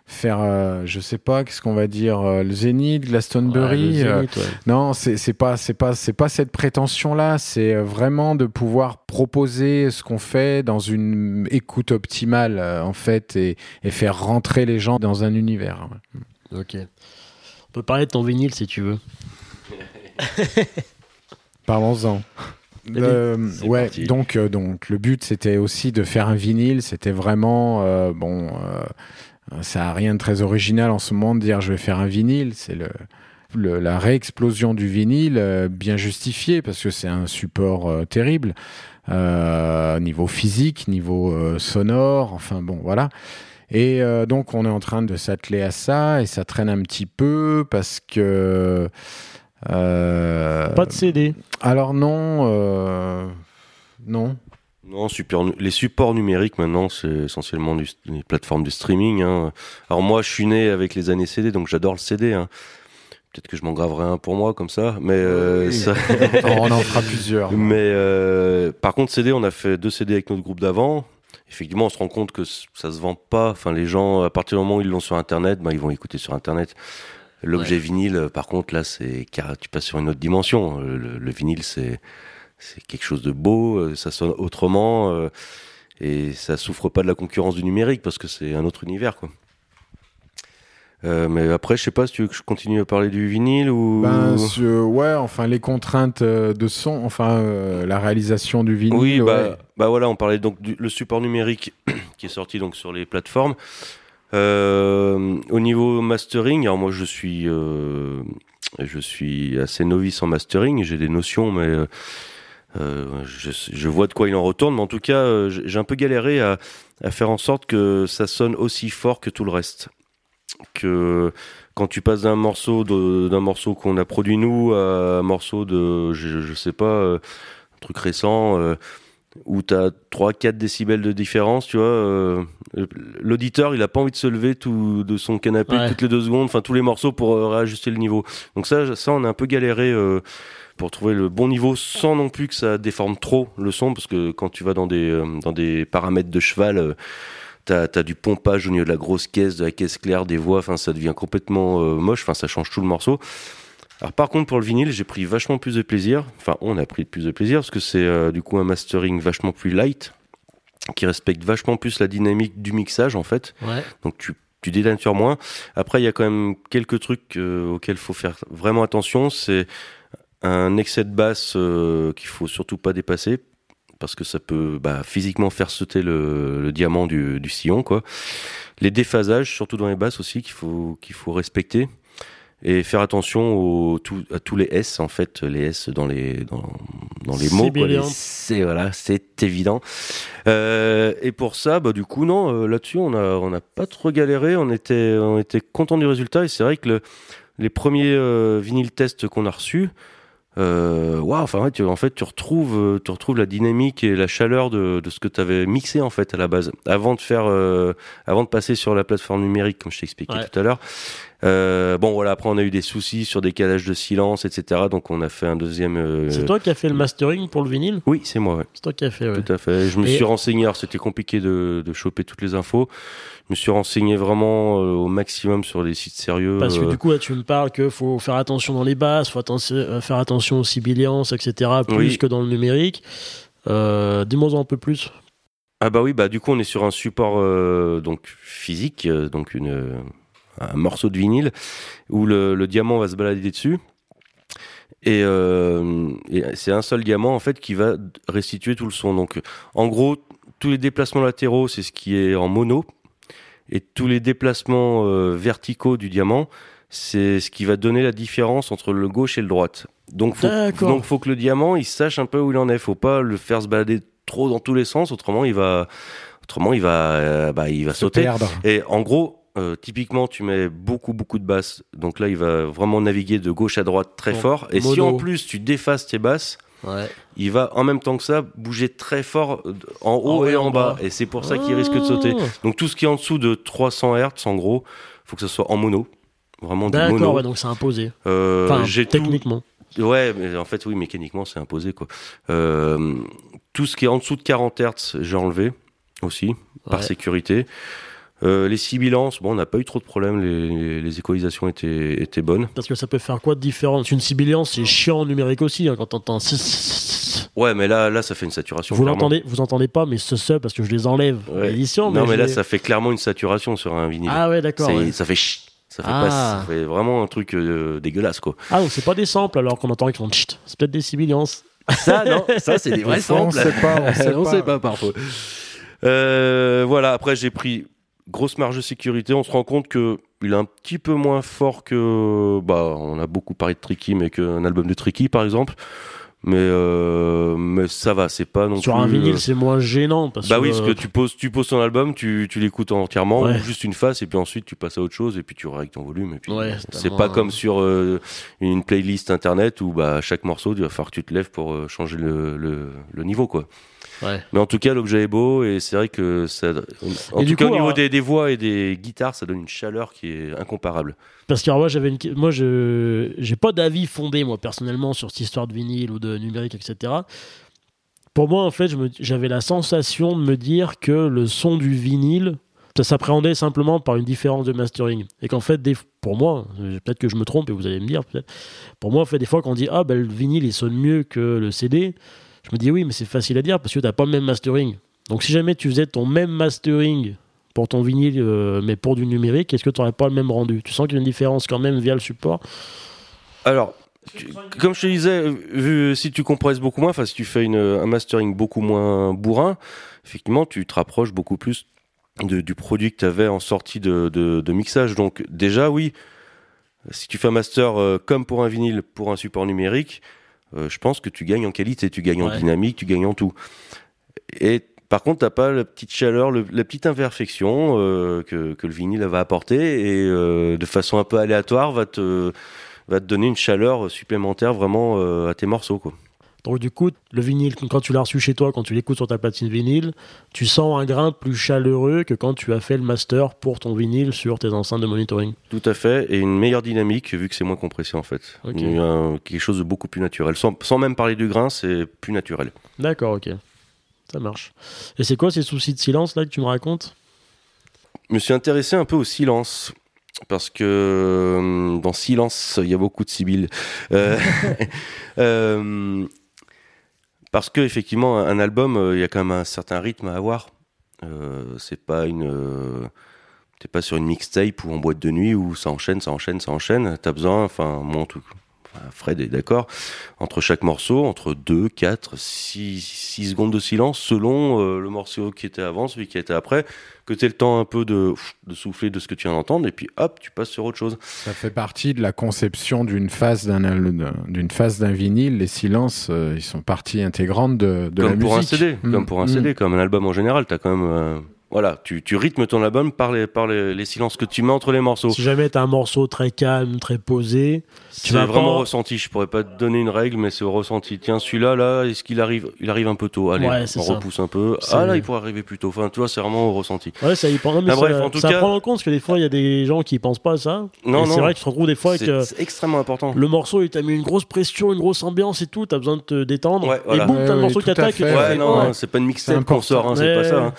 faire, euh, je sais pas, qu'est-ce qu'on va dire, euh, le Zénith, Glastonbury. Euh, non, c'est pas, c'est pas, c'est pas cette prétention-là. C'est vraiment de pouvoir proposer ce qu'on fait dans une écoute optimale, en fait, et, et, faire rentrer les gens dans un univers. Ok. On peut parler de ton vinyle si tu veux. Parlons-en. ouais, donc, donc le but c'était aussi de faire un vinyle. C'était vraiment bon euh, ça n'a rien de très original en ce moment de dire je vais faire un vinyle. C'est le, la réexplosion du vinyle, euh, bien justifiée, parce que c'est un support euh, terrible, niveau physique, niveau sonore, enfin bon, voilà. Et euh, donc, on est en train de s'atteler à ça et ça traîne un petit peu parce que. euh, Pas de CD. Alors, non. euh, Non. Non, super, les supports numériques maintenant, c'est essentiellement du, les plateformes de streaming. hein. Alors moi, je suis né avec les années CD, donc j'adore le CD. hein. Peut-être que je m'en graverai un pour moi comme ça, mais euh, Oui. ça- on en fera plusieurs. Mais euh, par contre, CD, on a fait deux CD avec notre groupe d'avant. Effectivement, on se rend compte que ça se vend pas. Enfin, les gens, à partir du moment où ils l'ont sur Internet, bah, ils vont écouter sur Internet. L'objet vinyle, euh, par contre, là, c'est car tu passes sur une autre dimension. Le, le- le vinyle, c'est c'est quelque chose de beau. euh, Ça sonne autrement euh, et ça souffre pas de la concurrence du numérique parce que c'est un autre univers, quoi. Euh, mais après, je sais pas si tu veux que je continue à parler du vinyle ou. Ben, ce- ouais, enfin, les contraintes de son, enfin, euh, la réalisation du vinyle. Oui, bah, ouais. bah voilà, on parlait donc du le support numérique qui est sorti donc sur les plateformes. Euh, au niveau mastering, alors moi je suis je suis assez novice en mastering, j'ai des notions, mais euh, je, vois de quoi il en retourne. Mais en tout cas, euh, j'ai un peu galéré à, faire en sorte que ça sonne aussi fort que tout le reste. Que quand tu passes d'un morceau d'un morceau qu'on a produit nous à un morceau de je, je sais pas euh, un truc récent où tu as 3-4 décibels de différence, tu vois, euh, l'auditeur, il a pas envie de se lever tout, de son canapé Ouais. toutes les deux secondes, enfin tous les morceaux pour euh, réajuster le niveau. Donc ça, ça on a un peu galéré euh, pour trouver le bon niveau sans non plus que ça déforme trop le son, parce que quand tu vas dans des, dans des paramètres de cheval, T'as as du pompage au niveau de la grosse caisse, de la caisse claire, des voix, enfin ça devient complètement moche, enfin ça change tout le morceau. Alors par contre pour le vinyle, j'ai pris vachement plus de plaisir, enfin on a pris plus de plaisir parce que c'est euh, du coup un mastering vachement plus light, qui respecte vachement plus la dynamique du mixage en fait, Ouais. donc tu, tu dénatures moins. Après il y a quand même quelques trucs euh, auxquels il faut faire vraiment attention, c'est un excès de basse euh, qu'il faut surtout pas dépasser parce que ça peut bah, physiquement faire sauter le, le diamant du, du sillon quoi. Les déphasages, surtout dans les basses aussi, qu'il faut qu'il faut respecter et faire attention tout- à tous les S en fait, les S dans les dans, dans les mots. C'est voilà, c'est évident. Euh, et pour ça, bah du coup non, euh, là-dessus on a on n'a pas trop galéré, on était on était content du résultat et c'est vrai que le, les premiers euh, vinyles tests qu'on a reçus euh, waouh, enfin ouais, tu, en fait tu retrouves tu retrouves la dynamique et la chaleur de, de ce que tu avais mixé en fait à la base avant de faire euh, avant de passer sur la plateforme numérique comme je t'expliquais Ouais. tout à l'heure euh, bon voilà après on a eu des soucis sur décalage de silence etc donc on a fait un deuxième euh, C'est toi qui as fait le mastering pour le vinyle? Oui c'est moi ouais. C'est toi qui as fait, ouais. Tout à fait. Je me Et- suis renseigné, alors c'était compliqué de, de choper toutes les infos. Je me suis renseigné vraiment euh, au maximum sur les sites sérieux. Parce que du coup, là, tu me parles qu'il faut faire attention dans les basses, faut atten- faire attention aux sibilances, etc., plus Oui. que dans le numérique. Dis-moi un peu plus. Ah bah oui, bah du coup on est sur un support donc physique, donc une, un morceau de vinyle où le, le diamant va se balader dessus. Et, euh, et c'est un seul diamant en fait qui va restituer tout le son. Donc en gros, tous les déplacements latéraux, c'est ce qui est en mono. Et tous les déplacements euh, verticaux du diamant, c'est ce qui va donner la différence entre le gauche et le droite. Donc faut, donc faut que le diamant, il sache un peu où il en est. Faut pas le faire se balader trop dans tous les sens, autrement il va, autrement il va, euh, bah, il va Se sauter. perdre. Et en gros, euh, typiquement, tu mets beaucoup, beaucoup de basses. Donc là, il va vraiment naviguer de gauche à droite très fort. Et si en plus tu déphases tes basses, Ouais. il va en même temps que ça bouger très fort en haut et en bas. bas. Et c'est pour ça qu'il risque de sauter. Ah. Donc tout ce qui est en dessous de 300 Hz, en gros, faut que ce soit en mono. Vraiment du mono. D'accord, ouais, donc c'est imposé. Euh, Enfin, j'ai tout- techniquement. Ouais, mais en fait, oui, mécaniquement, c'est imposé, quoi. Euh, tout ce qui est en dessous de 40 Hz, j'ai enlevé aussi, par sécurité. Euh, les sibilances, bon, on n'a pas eu trop de problèmes, les, les, les équalisations étaient, étaient bonnes. Parce que ça peut faire quoi de différent Une sibilance, c'est chiant en numérique aussi, hein, quand t'entends. Ouais, mais là, là, ça fait une saturation. Vous l'entendez, vous entendez pas, mais ce seul parce que je les enlève à Ouais. l'édition. Non, mais, là, les- ça fait clairement une saturation sur un vinyle. Ah ouais, d'accord. Ouais. Ça fait chut, ça fait, Ah. pas, ça fait vraiment un truc euh, dégueulasse, quoi. Ah, donc c'est pas des samples alors qu'on entend qu'ils font tchit. C'est peut-être des sibilances. Ça, non, ça, c'est des vrais On samples. sait pas, on sait on pas. sait pas parfois. Euh, voilà, après j'ai pris grosse marge de sécurité. On se rend compte que il est un petit peu moins fort que. Bah, on a beaucoup parlé de Tricky, mais qu'un album de Tricky par exemple. Mais, euh, mais ça va, c'est pas non Sur plus. un vinyle, euh, c'est moins gênant. Parce Bah que, oui, parce euh, que tu poses, tu poses ton album, tu, tu l'écoutes entièrement, Ouais. ou juste une face, et puis ensuite tu passes à autre chose, et puis tu règles ton volume. Et puis Ouais, c'est pas comme sur euh, une playlist internet où bah, chaque morceau, il va falloir que tu te lèves pour euh, changer le, le, le niveau, quoi. Ouais. Mais en tout cas, l'objet est beau, et c'est vrai que ça. En Et tout du cas, coup, au niveau alors- des, des voix et des guitares, ça donne une chaleur qui est incomparable. Parce que alors, moi, j'avais une... moi, je j'ai pas d'avis fondé moi personnellement sur cette histoire de vinyle ou de numérique, etc. Pour moi, en fait, j'avais la sensation de me dire que le son du vinyle, ça s'appréhendait simplement par une différence de mastering, et qu'en fait, des... pour moi, peut-être que je me trompe et vous allez me dire, peut-être. Pour moi, en fait, des fois, quand on dit ah ben le vinyle il sonne mieux que le CD, je me dis oui, mais c'est facile à dire parce que t'as pas le même mastering. Donc, si jamais tu faisais ton même mastering pour ton vinyle, euh, mais pour du numérique, est-ce que tu n'aurais pas le même rendu? Tu sens qu'il y a une différence quand même via le support? Alors, comme je te disais, vu, si tu compresses beaucoup moins, enfin si tu fais un mastering beaucoup moins bourrin, effectivement, tu te rapproches beaucoup plus du produit que tu avais en sortie de mixage. Donc déjà, oui, si tu fais un master euh, comme pour un vinyle, pour un support numérique, euh, je pense que tu gagnes en qualité, tu gagnes en dynamique, tu gagnes en tout. Et par contre, t'as pas la petite chaleur, le- la petite imperfection euh, que, que le vinyle va apporter et euh, de façon un peu aléatoire va te va te donner une chaleur supplémentaire vraiment à tes morceaux quoi. Donc du coup, le vinyle, quand tu l'as reçu chez toi, quand tu l'écoutes sur ta platine vinyle, tu sens un grain plus chaleureux que quand tu as fait le master pour ton vinyle sur tes enceintes de monitoring. Tout à fait et une meilleure dynamique vu que c'est moins compressé en fait. Ok. Il y a un- quelque chose de beaucoup plus naturel. Sans, sans même parler du grain, c'est plus naturel. D'accord, ok. Ça marche. Et c'est quoi ces soucis de silence là que tu me racontes? Je me suis intéressé un peu au silence. Parce que euh, dans silence, il y a beaucoup de sibylles. Euh, euh, parce que effectivement, un album, euh, il y a quand même un certain rythme à avoir. Euh, c'est pas une, euh, t'es pas sur une mixtape ou en boîte de nuit où ça enchaîne, ça enchaîne, ça enchaîne. T'as besoin, enfin moi en Fred est d'accord, entre chaque morceau, entre 2, 4, 6, 6 secondes de silence selon euh, le morceau qui était avant, celui qui était après, que tu le temps un peu de, de souffler de ce que tu viens d'entendre, et puis hop, tu passes sur autre chose. Ça fait partie de la conception d'une phase d'un al- d'une phase d'un vinyle. Les silences, euh, ils sont partie intégrante de, de la comme pour musique. un CD, Mm, comme pour un. CD, comme un album en général, t'as quand même... euh, voilà, tu, tu rythmes ton album par, les, par les, les silences que tu mets entre les morceaux. Si jamais tu as un morceau très calme, très posé, tu C'est vas vraiment pas- ressenti. Je pourrais pas te donner une règle, mais c'est au ressenti. Tiens, celui-là, là, est-ce qu'il arrive Il arrive un peu tôt? Allez, Ouais, on ça. repousse un peu. Ah là, il pourrait arriver plus tôt. Enfin, tu vois, c'est vraiment au ressenti. Ouais, ça y prend. Mais Ah, ça, en tout ça cas- prend en compte parce que des fois, il y a des gens qui pensent pas à ça. Non, non. C'est vrai que tu te retrouves des fois C'est que c'est extrêmement important. le morceau, il t'a mis une grosse pression, une grosse ambiance et tout. T'as besoin de te détendre. Ouais, voilà. Et boum, Ouais, t'as le morceau qui attaque. Ouais, non, c'est pas une mixtape qu'on sort, hein, c'est pas ça.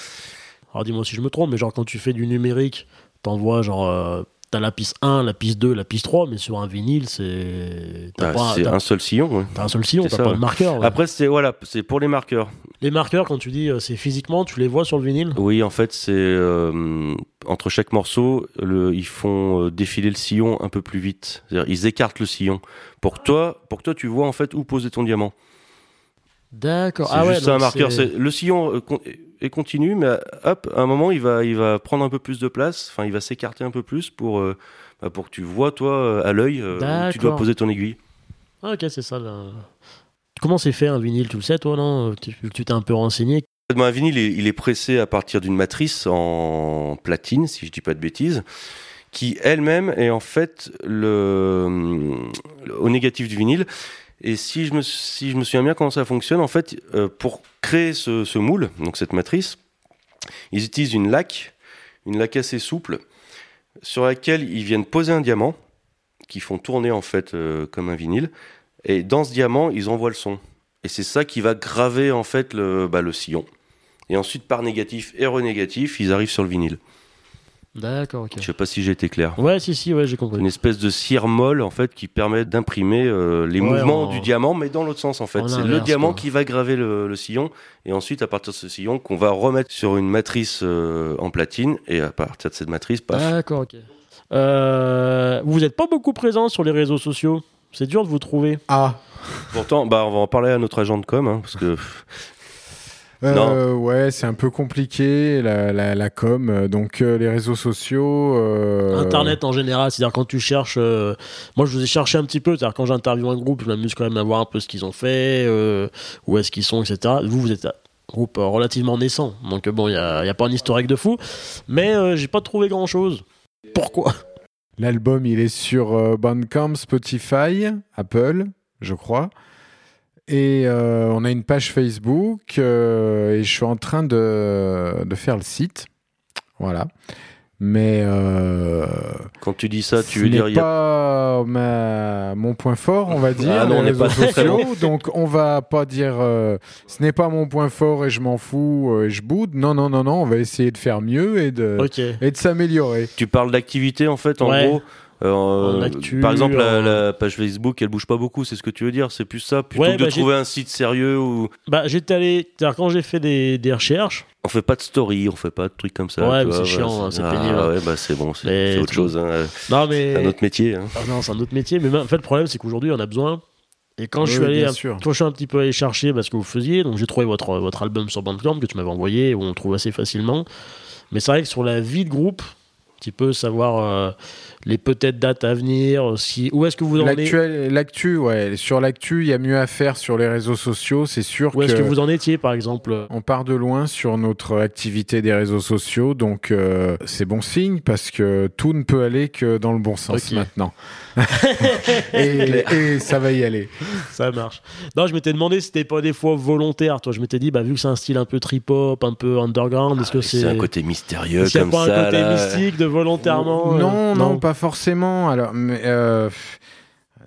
Alors dis-moi si je me trompe, mais genre quand tu fais du numérique, t'envoies genre. euh, T'as la piste 1, la piste 2, la piste 3, mais sur un vinyle, c'est. T'as Ah, pas- c'est un seul sillon. ouais. t'as un seul sillon, t'as ça, pas ouais. de marqueur. ouais. Après, c'est voilà, c'est pour les marqueurs. Les marqueurs, quand tu dis euh, c'est physiquement, tu les vois sur le vinyle? Oui, en fait, c'est euh, entre chaque morceau, le, ils font défiler le sillon un peu plus vite. C'est-à-dire, ils écartent le sillon pour que toi, pour que toi, tu vois en fait où poser ton diamant. D'accord. C'est Ah ouais, juste un marqueur. c'est- le sillon euh, est continu, mais hop, à un moment, il va, il va prendre un peu plus de place. Enfin, il va s'écarter un peu plus pour, euh, bah, pour que tu vois toi euh, à l'œil euh, où tu dois poser ton aiguille. Ah, ok, c'est ça. Là. Comment c'est fait un vinyle? Tu le sais, toi, non? Tu t'es un peu renseigné Ben, un vinyle, il est, il est pressé à partir d'une matrice en platine, si je dis pas de bêtises, qui elle-même est en fait le, au négatif du vinyle. Et si je me, si je me souviens bien comment ça fonctionne, en fait, euh, pour créer ce, ce moule, donc cette matrice, ils utilisent une laque, une laque assez souple, sur laquelle ils viennent poser un diamant, qui font tourner en fait euh, comme un vinyle. Et dans ce diamant, ils envoient le son. Et c'est ça qui va graver en fait le, bah, le sillon. Et ensuite, par négatif et renégatif, ils arrivent sur le vinyle. D'accord, ok. Je sais pas si j'ai été clair. Ouais, si, si, ouais, j'ai compris. Une espèce de cire molle en fait qui permet d'imprimer euh, les Ouais, mouvements en- du diamant, mais dans l'autre sens en fait. En C'est le diamant quoi. qui va graver le, le sillon, et ensuite à partir de ce sillon qu'on va remettre sur une matrice euh, en platine, et à partir de cette matrice, paf. D'accord, ok. Euh, vous n'êtes pas beaucoup présent sur les réseaux sociaux? C'est dur de vous trouver. Ah, Pourtant, bah on va en parler à notre agent de com, hein, parce que Euh, ouais, c'est un peu compliqué la, la, la com. Donc euh, les réseaux sociaux. euh, Internet en général, c'est-à-dire quand tu cherches. euh, moi, je vous ai cherché un petit peu, c'est-à-dire quand j'interviewe un groupe, je m'amuse quand même à voir un peu ce qu'ils ont fait, euh, où est-ce qu'ils sont, etc. Vous, vous êtes un groupe relativement naissant, donc bon, il n'y a, a pas un historique de fou, mais euh, j'ai pas trouvé grand-chose. Pourquoi? L'album, il est sur Bandcamp, Spotify, Apple, je crois. Et euh, on a une page Facebook euh, et je suis en train de, de faire le site. Voilà. Mais euh, Quand tu dis ça, tu ce veux dire n'est y a- pas ma- mon point fort, on va dire. Ah non, on les n'est pas réseaux sociaux. Donc on va pas dire euh, ce n'est pas mon point fort et je m'en fous et je boude. Non, non, non, non. On va essayer de faire mieux et de, et de s'améliorer. Tu parles d'activité en fait, en Ouais. gros. Euh, actu, par exemple, la, page Facebook, elle bouge pas beaucoup, c'est ce que tu veux dire. C'est plus ça, plutôt Ouais, que de bah, j'ai- trouver un site sérieux où Bah, j'étais allé, quand j'ai fait des, des recherches, on fait pas de story, on fait pas de trucs comme ça. Ouais, c'est chiant, hein, c'est ah, pénible, hein. Ouais, bah c'est bon, c'est autre chose. hein. non mais. C'est un autre métier. hein. Ah non, c'est un autre métier, mais en fait, le problème, c'est qu'aujourd'hui, on a besoin. Et quand je suis allé, sûr. quand je suis un petit peu allé chercher bah, ce que vous faisiez, donc j'ai trouvé votre, votre album sur Bandcamp que tu m'avais envoyé, où on le trouve assez facilement. Mais c'est vrai que sur la vie de groupe, un petit peu savoir euh, les peut-être dates à venir, si, où est-ce que vous en êtes, L'actu, ouais. Sur l'actu, il y a mieux à faire sur les réseaux sociaux. C'est sûr où est-ce que, que vous en étiez, par exemple? on part de loin sur notre activité des réseaux sociaux. Donc, euh, c'est bon signe parce que tout ne peut aller que dans le bon sens maintenant. et, et ça va y aller. Ça marche. Non, je m'étais demandé si c'était pas des fois volontaire. Toi, je m'étais dit, bah, vu que c'est un style un peu trip-hop, un peu underground, est-ce que Ah, c'est. C'est un côté mystérieux Est-ce qu'il n'y a comme pas ça. un côté là. mystique de volontairement euh, non, non, pas forcément. Alors, mais, euh,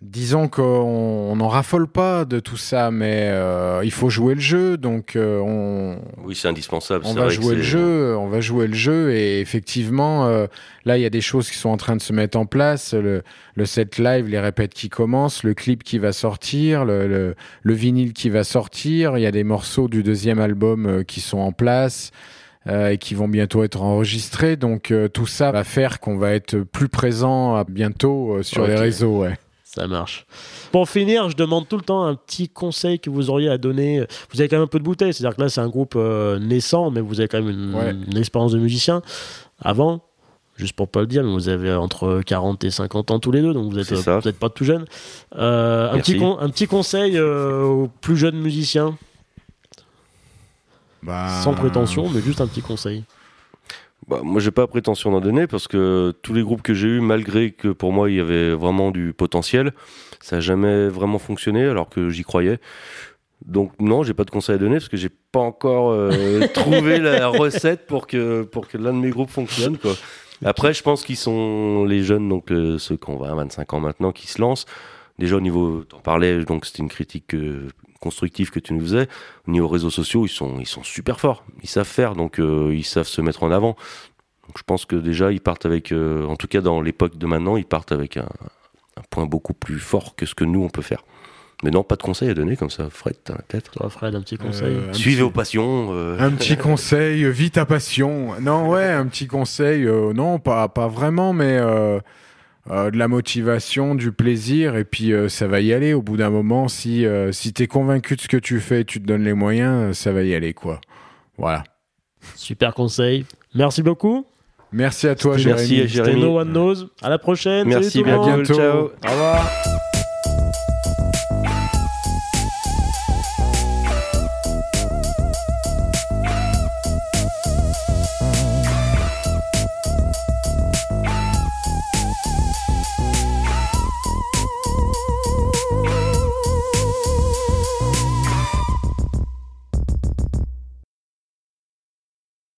disons qu'on on n'en raffole pas de tout ça, mais euh, il faut jouer le jeu. Donc, euh, on, Oui, c'est indispensable. on va vrai jouer le jeu, on va jouer le jeu et effectivement là il y a des choses qui sont en train de se mettre en place, le, le set live, les répètes qui commencent, le clip qui va sortir, le, le, le vinyle qui va sortir, il y a des morceaux du deuxième album qui sont en place. Euh, et qui vont bientôt être enregistrés, donc euh, tout ça va faire qu'on va être plus présent à bientôt euh, sur les réseaux. Ouais. Ça marche. Pour finir, je demande tout le temps un petit conseil que vous auriez à donner. Vous avez quand même un peu de bouteille, c'est-à-dire que là, c'est un groupe euh, naissant, mais vous avez quand même une, Ouais. une expérience de musicien. Avant, juste pour pas le dire, mais vous avez entre 40 et 50 ans tous les deux, donc vous êtes, euh, vous êtes pas tout jeune. Euh, un, petit con- un petit conseil euh, aux plus jeunes musiciens, Bah, sans prétention, mais juste un petit conseil. Bah, moi, j'ai pas prétention d'en donner parce que tous les groupes que j'ai eus, malgré que pour moi il y avait vraiment du potentiel, ça n'a jamais vraiment fonctionné alors que j'y croyais. Donc non, j'ai pas de conseil à donner parce que j'ai pas encore euh, trouvé la recette pour que pour que l'un de mes groupes fonctionne quoi. Après, je pense qu'ils sont les jeunes, donc euh, ceux qui ont 20, 25 ans maintenant, qui se lancent. Déjà au niveau, t'en parlais, donc c'était une critique euh, constructive que tu nous faisais. Au niveau réseaux sociaux, ils sont ils sont super forts, ils savent faire, donc euh, ils savent se mettre en avant. Donc je pense que déjà ils partent avec, euh, en tout cas dans l'époque de maintenant, ils partent avec un, un point beaucoup plus fort que ce que nous on peut faire. Mais non, pas de conseils à donner comme ça, Fred, t'as la tête. Toi, Fred, un petit conseil. Euh, un Suivez petit- vos passions. euh, Un petit conseil, vis ta passion. Non, ouais, un petit conseil. euh, non, pas, pas vraiment, mais euh, de la motivation, du plaisir, et puis euh, ça va y aller. Au bout d'un moment, si, euh, si tu es convaincu de ce que tu fais, tu te donnes les moyens, ça va y aller, quoi. Voilà. Super conseil. Merci beaucoup. Merci à toi, Merci, Jérémy. Jérémy. C'était No One Knows. À la prochaine. Merci, Salut tout le bien monde. bientôt. Ciao. Au revoir.